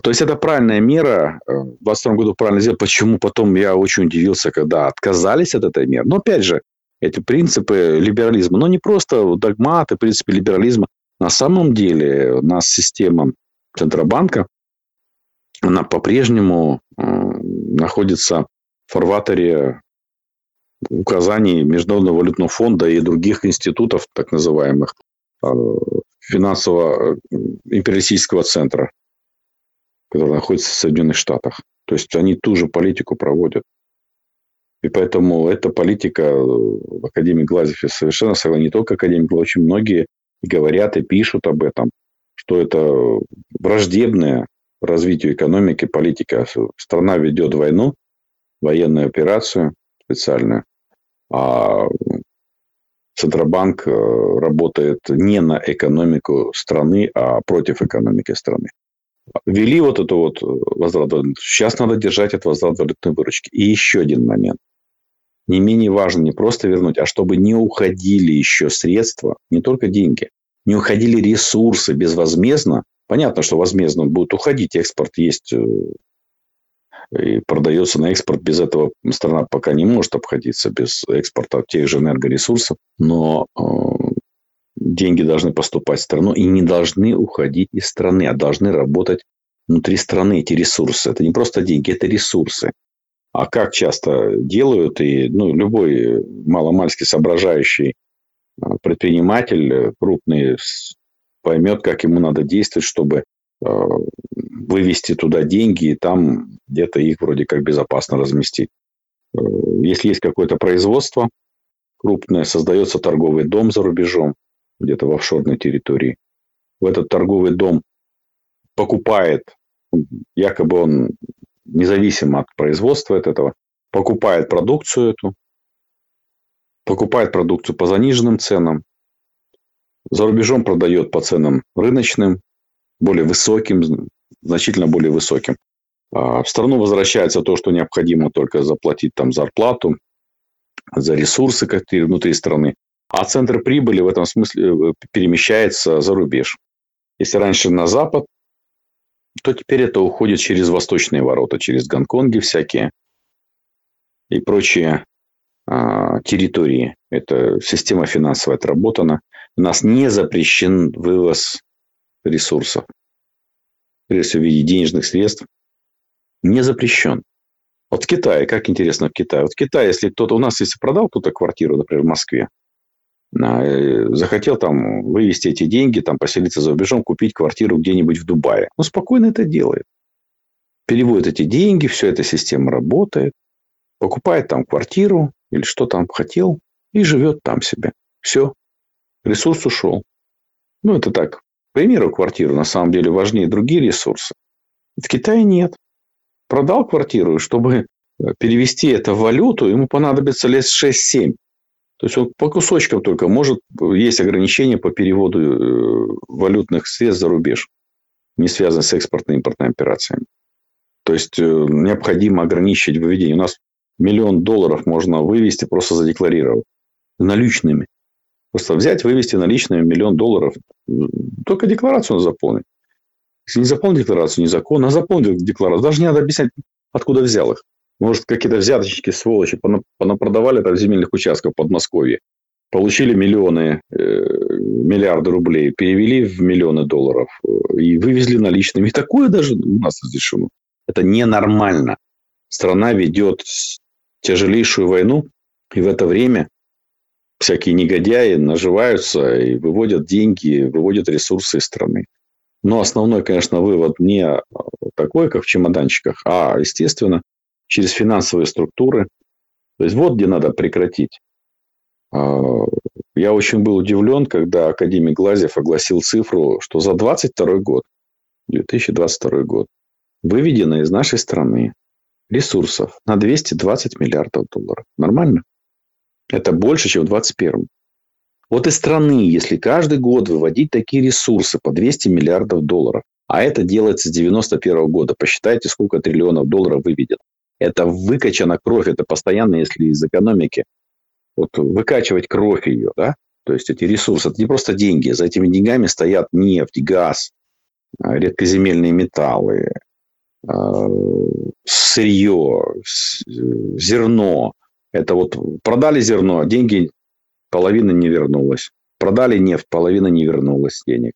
То есть это правильная мера. Э, в 2022 году правильно сделали. Почему потом я очень удивился, когда отказались от этой меры. Но опять же, эти принципы либерализма, но не просто догматы, принципы либерализма. На самом деле у нас система Центробанка, она по-прежнему э, находится в фарватере указаний Международного валютного фонда и других институтов, так называемых, э, финансово-империалистического центра который находится в Соединенных Штатах. То есть они ту же политику проводят. И поэтому эта политика э, в Академии Глазеве совершенно согласна. Не только Академия Глазев, очень многие говорят и пишут об этом, что это враждебная развитию экономики политика. Страна ведет войну, военную операцию специальную, а Центробанк э, работает не на экономику страны, а против экономики страны ввели вот эту вот э, возврат Сейчас надо держать этот возврат валютной выручки. И еще один момент. Не менее важно не просто вернуть, а чтобы не уходили еще средства, не только деньги, не уходили ресурсы безвозмездно. Понятно, что возмездно будут уходить, экспорт есть э, и продается на экспорт. Без этого страна пока не может обходиться, без экспорта тех же энергоресурсов. Но э, деньги должны поступать в страну и не должны уходить из страны, а должны работать внутри страны эти ресурсы. Это не просто деньги, это ресурсы. А как часто делают, и ну, любой маломальски соображающий а, предприниматель э, крупный поймет, как ему надо действовать, чтобы а, вывести туда деньги и там где-то их вроде как безопасно разместить. Э, если есть какое-то производство крупное, создается торговый дом за рубежом, где-то в офшорной территории. В этот торговый дом покупает, якобы он независимо от производства от этого, покупает продукцию эту, покупает продукцию по заниженным ценам, за рубежом продает по ценам рыночным, более высоким, значительно более высоким. А в страну возвращается то, что необходимо только заплатить там зарплату, за ресурсы какие внутри страны. А центр прибыли в этом смысле э, перемещается за рубеж. Если раньше на запад, то теперь это уходит через восточные ворота, через Гонконги всякие и прочие а, территории. Это система финансовая отработана. У нас не запрещен вывоз ресурсов. Прежде всего, в виде денежных средств. Не запрещен. Вот в Китае, как интересно в Китае. Вот в Китае, если кто-то у нас, если продал кто-то квартиру, например, в Москве, э, захотел там вывести эти деньги, там поселиться за рубежом, купить квартиру где-нибудь в Дубае. Он спокойно это делает. Переводит эти деньги, все эта система работает, покупает там квартиру или что там хотел и живет там себе. Все. Ресурс ушел. Ну, это так. К примеру, квартиру на самом деле важнее другие ресурсы. В Китае нет продал квартиру, чтобы э, перевести это в валюту, ему понадобится лет 6-7. То есть он по кусочкам только может, есть ограничения по переводу э, валютных средств за рубеж, не связанные с экспортно-импортными операциями. То есть э, необходимо ограничить выведение. У нас миллион долларов можно вывести, просто задекларировав наличными. Просто взять, вывести наличными миллион долларов. Только декларацию надо заполнить. Если не заполнил декларацию, незаконно, а заполнил декларацию. Даже не надо объяснять, откуда взял их. Может, какие-то взяточники, сволочи, понапродавали там земельных участков в Подмосковье. Получили миллионы, э, миллиарды рублей, перевели в миллионы долларов э, и вывезли наличными. И такое даже у нас разрешено. Это ненормально. Страна ведет тяжелейшую войну, и в это время всякие негодяи наживаются и выводят деньги, выводят ресурсы из страны. Но основной, конечно, вывод не такой, как в чемоданчиках, а, естественно, через финансовые структуры. То есть вот где надо прекратить. А, я очень был удивлен, когда академик Глазев огласил цифру, что за 2022 год, 2022 год, выведено из нашей страны ресурсов на 220 миллиардов долларов. Нормально? Это больше, чем в 2021. Вот из страны, если каждый год выводить такие ресурсы по 200 миллиардов долларов, а это делается с 91 года, посчитайте, сколько триллионов долларов выведет. Это выкачана кровь, это постоянно, если из экономики, вот выкачивать кровь ее, да, то есть эти ресурсы, это не просто деньги, за этими деньгами стоят нефть, газ, а, редкоземельные металлы, а, сырье, зерно. Это вот продали зерно, деньги половина не вернулась. Продали нефть, половина не вернулась денег.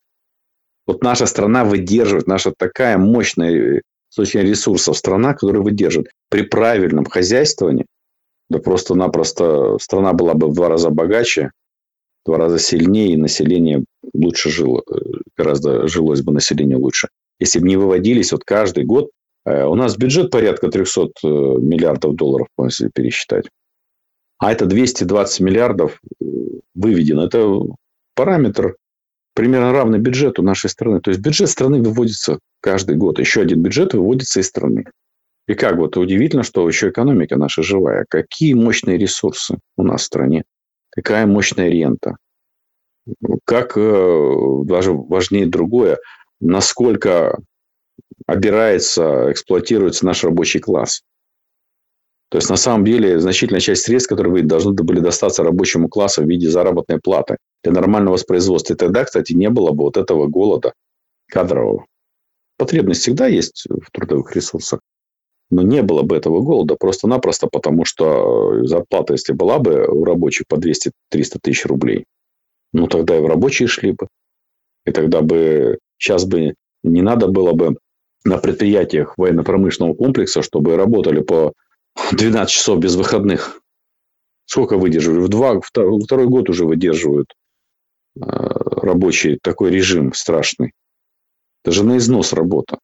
Вот наша страна выдерживает, наша такая мощная с очень ресурсов страна, которая выдерживает при правильном хозяйствовании, да просто-напросто страна была бы в два раза богаче, в два раза сильнее, и население лучше жило, э, гораздо жилось бы население лучше. Если бы не выводились вот каждый год, э, у нас бюджет порядка 300 э, миллиардов долларов, если пересчитать а это 220 миллиардов э, выведено. Это параметр примерно равный бюджету нашей страны. То есть бюджет страны выводится каждый год. Еще один бюджет выводится из страны. И как вот удивительно, что еще экономика наша живая. Какие мощные ресурсы у нас в стране. Какая мощная рента. Как э, даже важнее другое, насколько обирается, эксплуатируется наш рабочий класс. То есть, на самом деле, значительная часть средств, которые должны были достаться рабочему классу в виде заработной платы для нормального воспроизводства. И тогда, кстати, не было бы вот этого голода кадрового. Потребность всегда есть в трудовых ресурсах. Но не было бы этого голода просто-напросто, потому что зарплата, если была бы у рабочих по 200-300 тысяч рублей, ну, тогда и в рабочие шли бы. И тогда бы сейчас бы не надо было бы на предприятиях военно-промышленного комплекса, чтобы работали по 12 часов без выходных. Сколько выдерживали? В два, второй год уже выдерживают э, рабочий такой режим страшный. Даже на износ работа.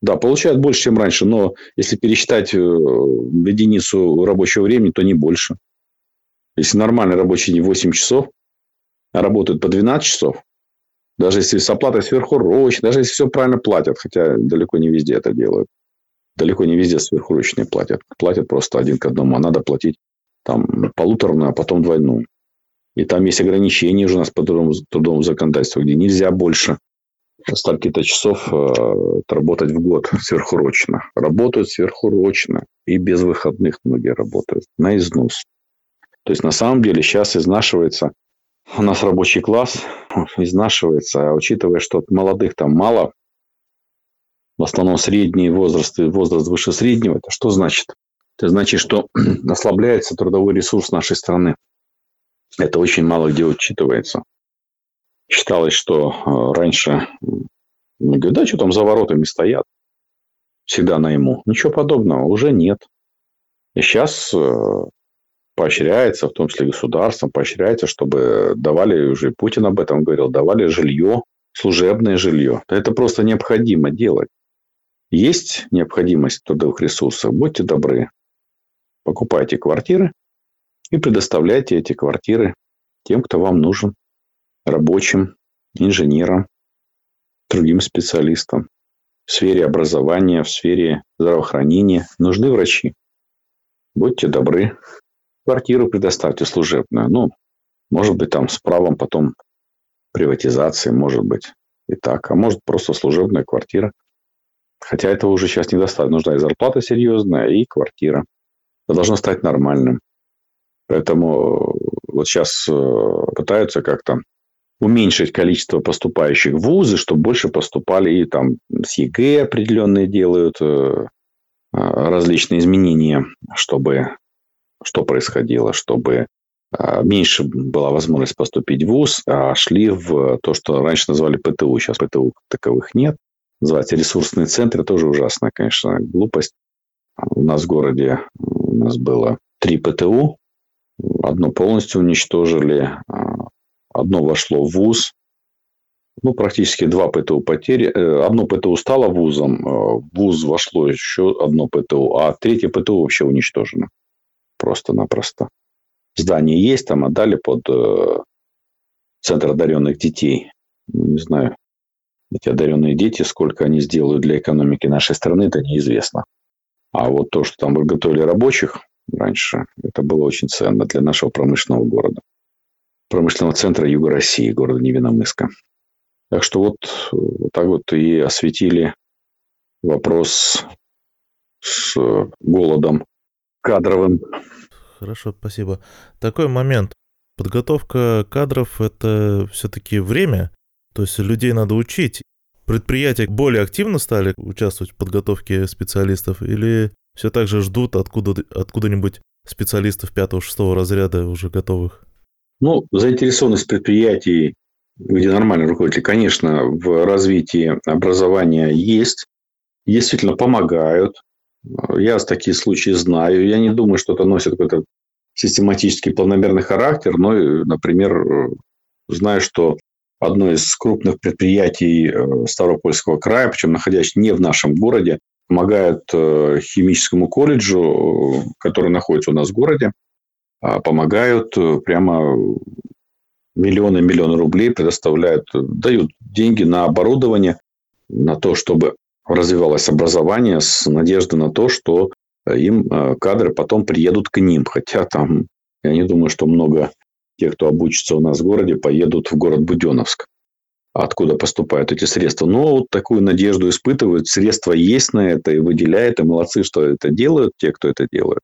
Да, получают больше, чем раньше, но если пересчитать э, единицу рабочего времени, то не больше. Если нормальный рабочий день 8 часов, а работают по 12 часов, даже если с оплатой сверхурочной, даже если все правильно платят, хотя далеко не везде это делают, далеко не везде сверхурочные платят. Платят просто один к одному, а надо платить там полуторную, а потом двойную. И там есть ограничения уже у нас по трудовому, трудовому законодательству, где нельзя больше столько-то часов э, работать в год сверхурочно. Работают сверхурочно и без выходных многие работают на износ. То есть, на самом деле, сейчас изнашивается у нас рабочий класс, изнашивается, а учитывая, что молодых там мало, в основном средний возраст и возраст выше среднего. Это что значит? Это значит, что ослабляется трудовой ресурс нашей страны. Это очень мало где учитывается. Считалось, что э, раньше, говорят, да, что там за воротами стоят, всегда найму. Ничего подобного уже нет. И сейчас э, поощряется, в том числе государством, поощряется, чтобы давали, уже Путин об этом говорил, давали жилье, служебное жилье. Это просто необходимо делать. Есть необходимость трудовых ресурсах, будьте добры, покупайте квартиры и предоставляйте эти квартиры тем, кто вам нужен, рабочим, инженерам, другим специалистам. В сфере образования, в сфере здравоохранения нужны врачи. Будьте добры, квартиру предоставьте служебную. Ну, может быть, там с правом потом приватизации, может быть, и так. А может, просто служебная квартира. Хотя этого уже сейчас недостаточно. Нужна и зарплата серьезная, и квартира. Это должно стать нормальным. Поэтому вот сейчас э, пытаются как-то уменьшить количество поступающих в вузы, чтобы больше поступали и там с ЕГЭ определенные делают э, а, различные изменения, чтобы что происходило, чтобы а, меньше была возможность поступить в ВУЗ, а шли в то, что раньше называли ПТУ. Сейчас ПТУ таковых нет. Называется ресурсные центры. Тоже ужасная, конечно, глупость. У нас в городе у нас было три ПТУ. Одно полностью уничтожили. А, одно вошло в ВУЗ. Ну, практически два ПТУ потери. Э, одно ПТУ стало вузом. В ВУЗ вошло еще одно ПТУ. А третье ПТУ вообще уничтожено. Просто-напросто здание есть, там отдали под э, центр одаренных детей. Ну, не знаю, эти одаренные дети, сколько они сделают для экономики нашей страны, это неизвестно. А вот то, что там готовили рабочих раньше, это было очень ценно для нашего промышленного города. Промышленного центра Юга России, города Невиномыска. Так что вот, вот так вот и осветили вопрос с голодом кадровым Хорошо, спасибо. Такой момент. Подготовка кадров – это все-таки время, то есть людей надо учить. Предприятия более активно стали участвовать в подготовке специалистов или все так же ждут откуда, откуда-нибудь специалистов пятого-шестого разряда уже готовых? Ну, заинтересованность предприятий, где нормальные руководители, конечно, в развитии образования есть. Действительно помогают. Я такие случаи знаю. Я не думаю, что это носит какой-то систематический планомерный характер, но, например, знаю, что одно из крупных предприятий э, Ставропольского края, причем находящееся не в нашем городе, помогает э, химическому колледжу, который находится у нас в городе, а помогают э, прямо миллионы миллионы рублей предоставляют, дают деньги на оборудование, на то, чтобы развивалось образование с надеждой на то, что им э, кадры потом приедут к ним. Хотя там, я не думаю, что много тех, кто обучится у нас в городе, поедут в город Буденновск, откуда поступают эти средства. Но вот такую надежду испытывают. Средства есть на это и выделяют. И молодцы, что это делают, те, кто это делают.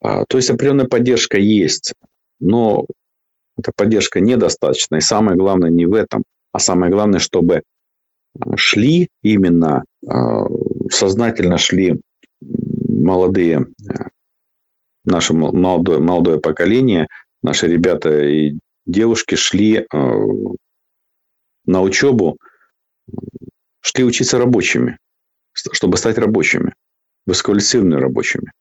А, то есть определенная поддержка есть. Но эта поддержка недостаточна. И самое главное не в этом, а самое главное, чтобы шли именно, а, сознательно шли молодые, наше молодое, молодое поколение, наши ребята и девушки шли а, на учебу, шли учиться рабочими, чтобы стать рабочими, высококвалифицированными рабочими.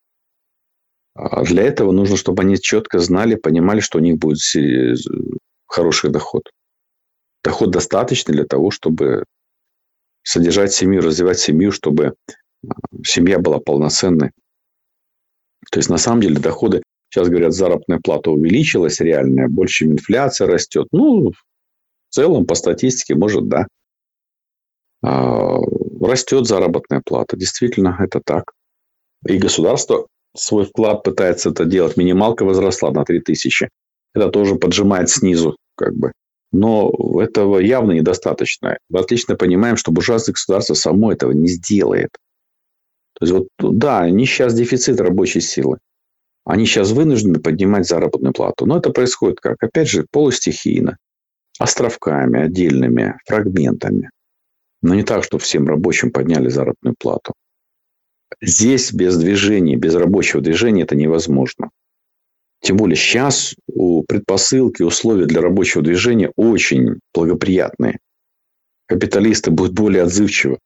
А для этого нужно, чтобы они четко знали, понимали, что у них будет хороший доход. Доход достаточный для того, чтобы содержать семью, развивать семью, чтобы а, семья была полноценной. То есть, на самом деле, доходы, сейчас говорят, заработная плата увеличилась реальная, больше, инфляция растет. Ну, в целом, по статистике, может, да. А, растет заработная плата. Действительно, это так. И государство свой вклад пытается это делать. Минималка возросла на 3000. Это тоже поджимает снизу, как бы. Но этого явно недостаточно. Мы отлично понимаем, что буржуазное государство само этого не сделает. То есть, вот, да, они сейчас дефицит рабочей силы. Они сейчас вынуждены поднимать заработную плату. Но это происходит как? Опять же, полустихийно. Островками, отдельными фрагментами. Но не так, что всем рабочим подняли заработную плату. здесь без движения, без рабочего движения это невозможно. Тем более сейчас у предпосылки, условия для рабочего движения очень благоприятные. Капиталисты будут более отзывчивы.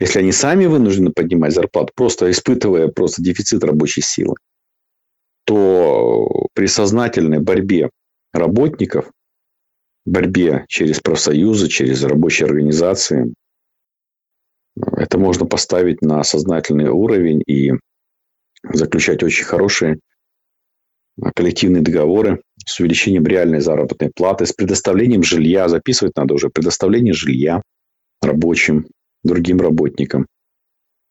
Если они сами вынуждены поднимать зарплату, просто испытывая просто дефицит рабочей силы, то при сознательной борьбе работников, борьбе через профсоюзы, через рабочие организации, это можно поставить на сознательный уровень и заключать очень хорошие коллективные договоры с увеличением реальной заработной платы, с предоставлением жилья, записывать надо уже, предоставление жилья рабочим, другим работникам.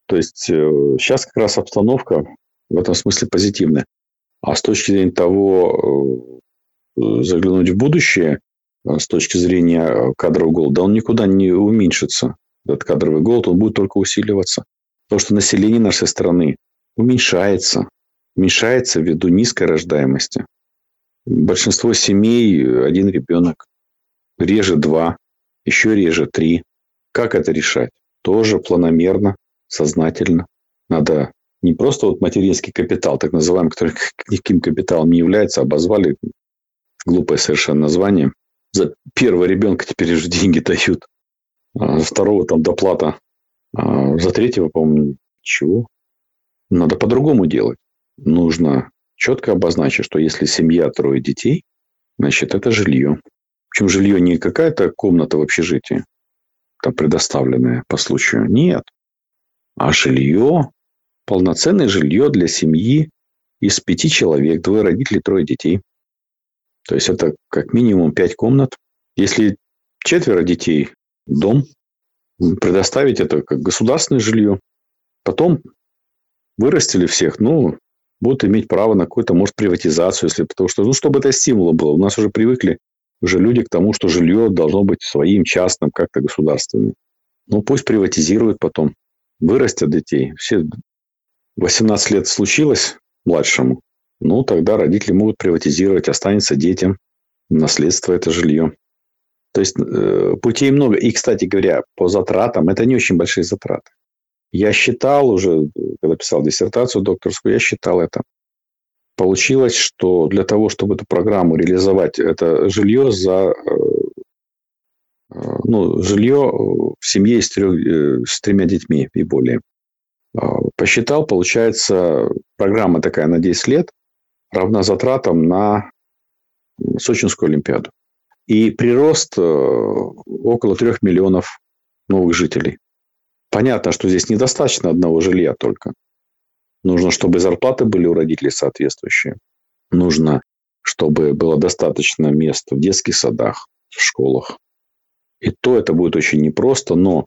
То есть сейчас э, как раз обстановка в этом смысле позитивная. А с точки зрения того, э, заглянуть в будущее, э, с точки зрения кадрового голода, он никуда не уменьшится. Этот кадровый голод, он будет только усиливаться. Потому что население нашей страны уменьшается. Уменьшается ввиду низкой рождаемости. Большинство семей один ребенок. Реже два, еще реже три. Как это решать? Тоже планомерно, сознательно. Надо не просто вот материнский капитал, так называемый, который никаким капиталом не является, обозвали глупое совершенно название. За первого ребенка теперь уже деньги дают. А за второго там доплата. А за третьего, по-моему, чего? Надо по-другому делать. Нужно четко обозначить, что если семья трое детей, значит, это жилье. Причем жилье не какая-то комната в общежитии, там предоставленная по случаю. Нет. А жилье, полноценное жилье для семьи из пяти человек, двое родителей, трое детей. То есть это как минимум пять комнат. Если четверо детей, дом, предоставить это как государственное жилье. Потом вырастили всех, ну, будут иметь право на какую-то, может, приватизацию, если потому что, ну, чтобы это стимулом было. У нас уже привыкли уже люди к тому, что жилье должно быть своим, частным, как-то государственным. Ну, пусть приватизируют потом. Вырастят детей. Все 18 лет случилось младшему. Ну, тогда родители могут приватизировать, останется детям наследство это жилье. То есть э, путей много. И, кстати говоря, по затратам это не очень большие затраты. Я считал уже, когда писал диссертацию докторскую, я считал это. Получилось, что для того, чтобы эту программу реализовать, это жилье за э, э, ну, жилье в семье с, трех, э, с тремя детьми и более. Посчитал, получается, программа такая на 10 лет равна затратам на Сочинскую Олимпиаду. И прирост около трех миллионов новых жителей. Понятно, что здесь недостаточно одного жилья только. Нужно, чтобы зарплаты были у родителей соответствующие. Нужно, чтобы было достаточно мест в детских садах, в школах. И то это будет очень непросто, но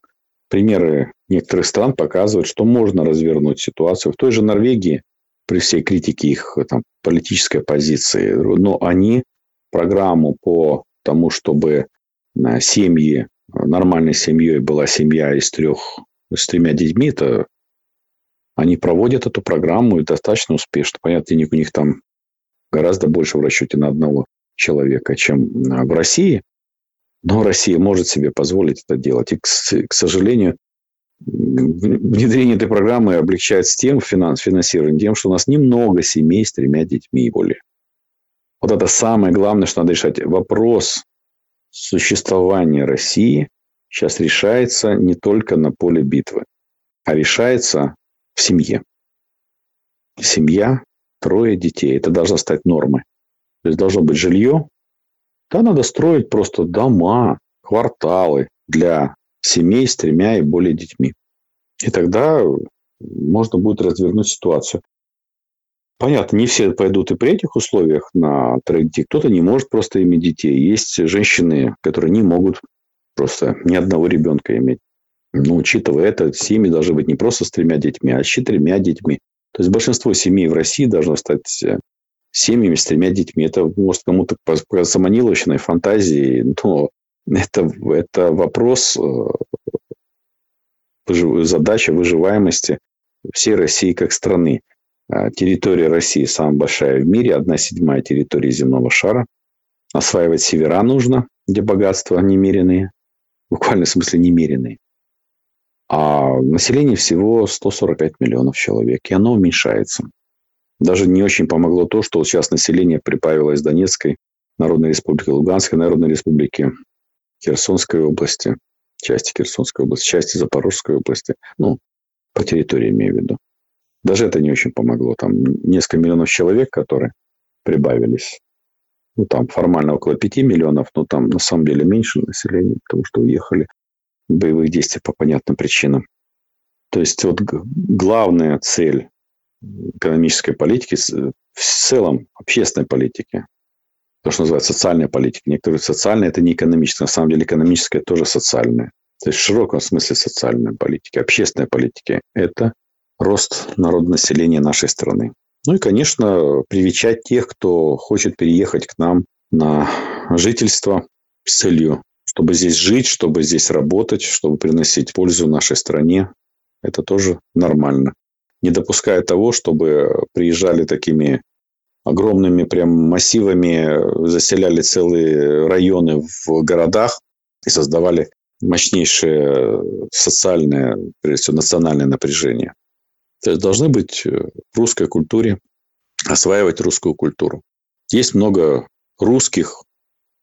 примеры некоторых стран показывают, что можно развернуть ситуацию. В той же Норвегии, при всей критике их там, политической позиции, но они программу по тому, чтобы э, семьи, нормальной семьей была семья из трех с тремя детьми, это они проводят эту программу и достаточно успешно. Понятно, денег у них там гораздо больше в расчете на одного человека, чем в России. Но Россия может себе позволить это делать. И, к, к сожалению, внедрение этой программы облегчает с тем, финанс, финансирование, тем, что у нас немного семей с тремя детьми и более. Вот это самое главное, что надо решать. Вопрос существования России сейчас решается не только на поле битвы, а решается в семье. Семья, трое детей. Это должна стать нормой. То есть должно быть жилье. Да, надо строить просто дома, кварталы для семей с тремя и более детьми. И тогда можно будет развернуть ситуацию. Понятно, не все пойдут и при этих условиях на троих детей. Кто-то не может просто иметь детей. Есть женщины, которые не могут просто ни одного ребенка иметь. Ну, учитывая это, семьи должны быть не просто с тремя детьми, а с четырьмя детьми. То есть большинство семей в России должно стать э, семьями с тремя детьми. Это может кому-то показаться маниловщиной, фантазией, но это, это вопрос, э, задача выживаемости всей России как страны. А территория России самая большая в мире, одна седьмая территории земного шара. Осваивать севера нужно, где богатства немеренные, в смысле немеренные. А население всего 145 миллионов человек, и оно уменьшается. Даже не очень помогло то, что сейчас население прибавилось Донецкой Народной Республики, Луганской Народной Республики, Херсонской области, части Херсонской области, части Запорожской области. Ну, по территории имею в виду. Даже это не очень помогло. Там несколько миллионов человек, которые прибавились. Ну, там формально около 5 миллионов, но там на самом деле меньше населения, потому что уехали в боевых действий по понятным причинам. То есть вот главная цель экономической политики, в целом общественной политики, то, что называется социальная политика. Некоторые социальные – это не экономическая. На самом деле экономическая тоже социальная. То есть в широком смысле социальная политика. Общественная политика – это рост народонаселения нашей страны. Ну и, конечно, привечать тех, кто хочет переехать к нам на жительство с целью, чтобы здесь жить, чтобы здесь работать, чтобы приносить пользу нашей стране. Это тоже нормально. Не допуская того, чтобы приезжали такими огромными прям массивами, заселяли целые районы в городах и создавали мощнейшее социальное, прежде всего, национальное напряжение. То есть должны быть в русской культуре, осваивать русскую культуру. Есть много русских,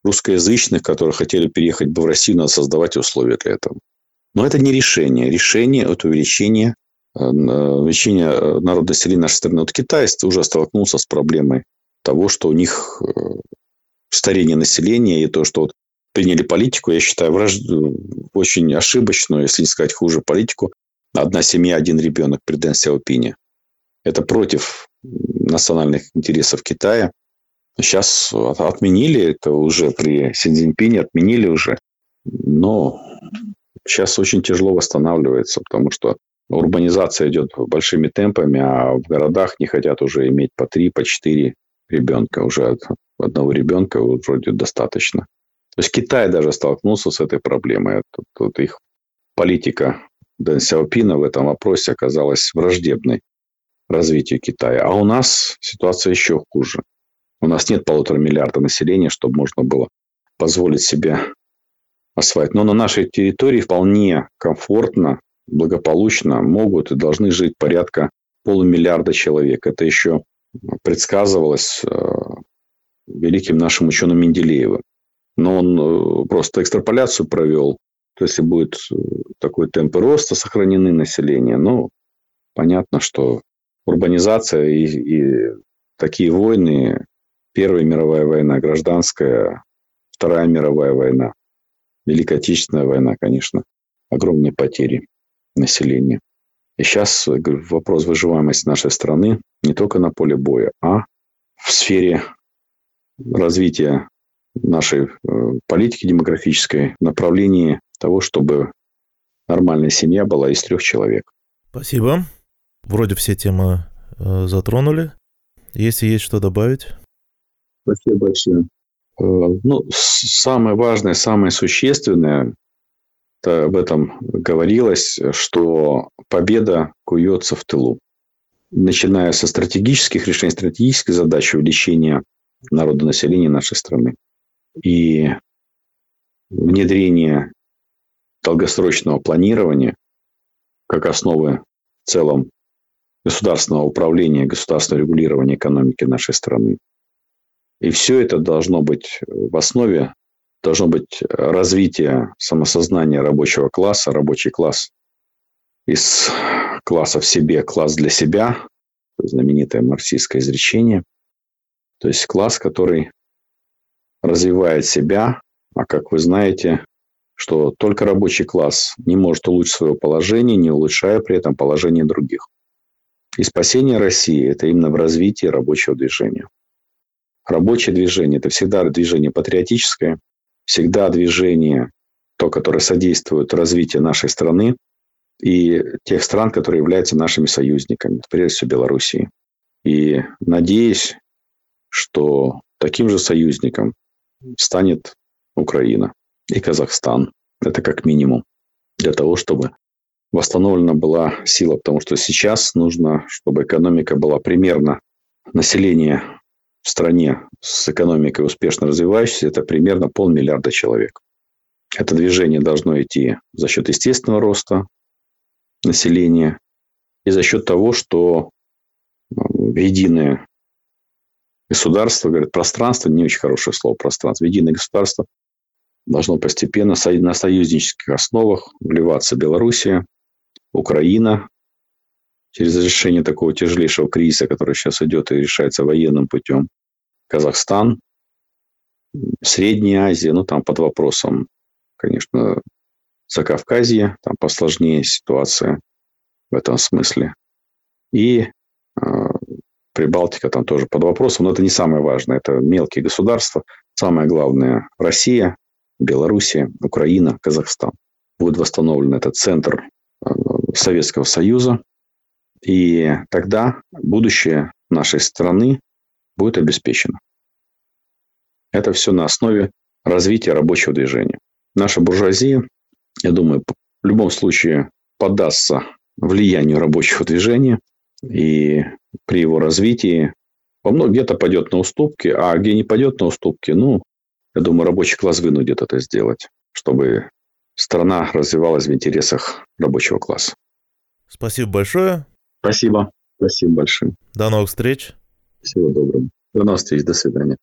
русскоязычных, которые хотели переехать бы в Россию, надо создавать условия для этого. Но это не решение. Решение – это увеличение, э, увеличение э, народа населения нашей страны. Вот Китай уже столкнулся с проблемой того, что у них старение населения и то, что вот приняли политику, я считаю, враж... очень ошибочную, если не сказать хуже политику, одна семья, один ребенок при Дэн Сяопине. Это против национальных интересов Китая. Сейчас отменили это уже при Си Цзиньпине, отменили уже. Но сейчас очень тяжело восстанавливается, потому что урбанизация идет большими темпами, а в городах не хотят уже иметь по три, по четыре ребенка. Уже от одного ребенка вроде достаточно. То есть Китай даже столкнулся с этой проблемой. Тут, тут их политика Дэн Сяопина в этом вопросе оказалась враждебной развитию Китая. А у нас ситуация еще хуже. У нас нет полутора миллиарда населения, чтобы можно было позволить себе осваивать. Но на нашей территории вполне комфортно, благополучно могут и должны жить порядка полумиллиарда человек. Это еще предсказывалось э, великим нашим ученым Менделеевым. Но он э, просто экстраполяцию провел то есть, если будет э, такой темп роста сохранены населения, ну, понятно, что урбанизация и, и такие войны, Первая мировая война, гражданская, Вторая мировая война, Великая Отечественная война, конечно, огромные потери населения. И сейчас э, вопрос выживаемости нашей страны не только на поле боя, а в сфере развития нашей э, политики демографической в направлении того, чтобы нормальная семья была из трех человек. Спасибо. Вроде все темы э, затронули. Если есть что добавить. Спасибо большое. Ну, самое важное, самое существенное, об этом говорилось, что победа куется в тылу. Начиная со стратегических решений, стратегической задачи увеличения народонаселения нашей страны и внедрения долгосрочного планирования как основы в целом государственного управления, государственного регулирования экономики нашей страны. И все это должно быть в основе, должно быть развитие самосознания рабочего класса, рабочий класс из класса в себе, класс для себя, знаменитое марксистское изречение, то есть класс, который развивает себя, а как вы знаете, что только рабочий класс не может улучшить свое положение, не улучшая при этом положение других. И спасение России – это именно в развитии рабочего движения. Рабочее движение – это всегда движение патриотическое, всегда движение, то, которое содействует развитию нашей страны и тех стран, которые являются нашими союзниками, прежде всего Белоруссии. И надеюсь, что таким же союзником станет Украина и Казахстан. Это как минимум для того, чтобы восстановлена была сила, потому что сейчас нужно, чтобы экономика была примерно население в стране с экономикой успешно развивающейся, это примерно полмиллиарда человек. Это движение должно идти за счет естественного роста, населения, и за счет того, что в единое государство, говорят, пространство, не очень хорошее слово пространство, единое государство должно постепенно на союзнических основах вливаться Белоруссия, Украина, через решение такого тяжелейшего кризиса, который сейчас идет и решается военным путем, Казахстан, Средняя Азия, ну, там под вопросом, конечно, Закавказье, там посложнее ситуация в этом смысле. И э, Прибалтика там тоже под вопросом, но это не самое важное, это мелкие государства. Самое главное – Россия, Белоруссия, Украина, Казахстан. Будет восстановлен этот центр э, Советского Союза, и тогда будущее нашей страны будет обеспечено. Это все на основе развития рабочего движения. Наша буржуазия, я думаю, в любом случае поддастся влиянию рабочего движения, и при его развитии во многом где-то пойдет на уступки, а где не пойдет на уступки, ну, я думаю, рабочий класс вынудит это сделать, чтобы страна развивалась в интересах рабочего класса. Спасибо большое. Спасибо. Спасибо большое. До новых встреч. Всего доброго. До новых встреч. До свидания.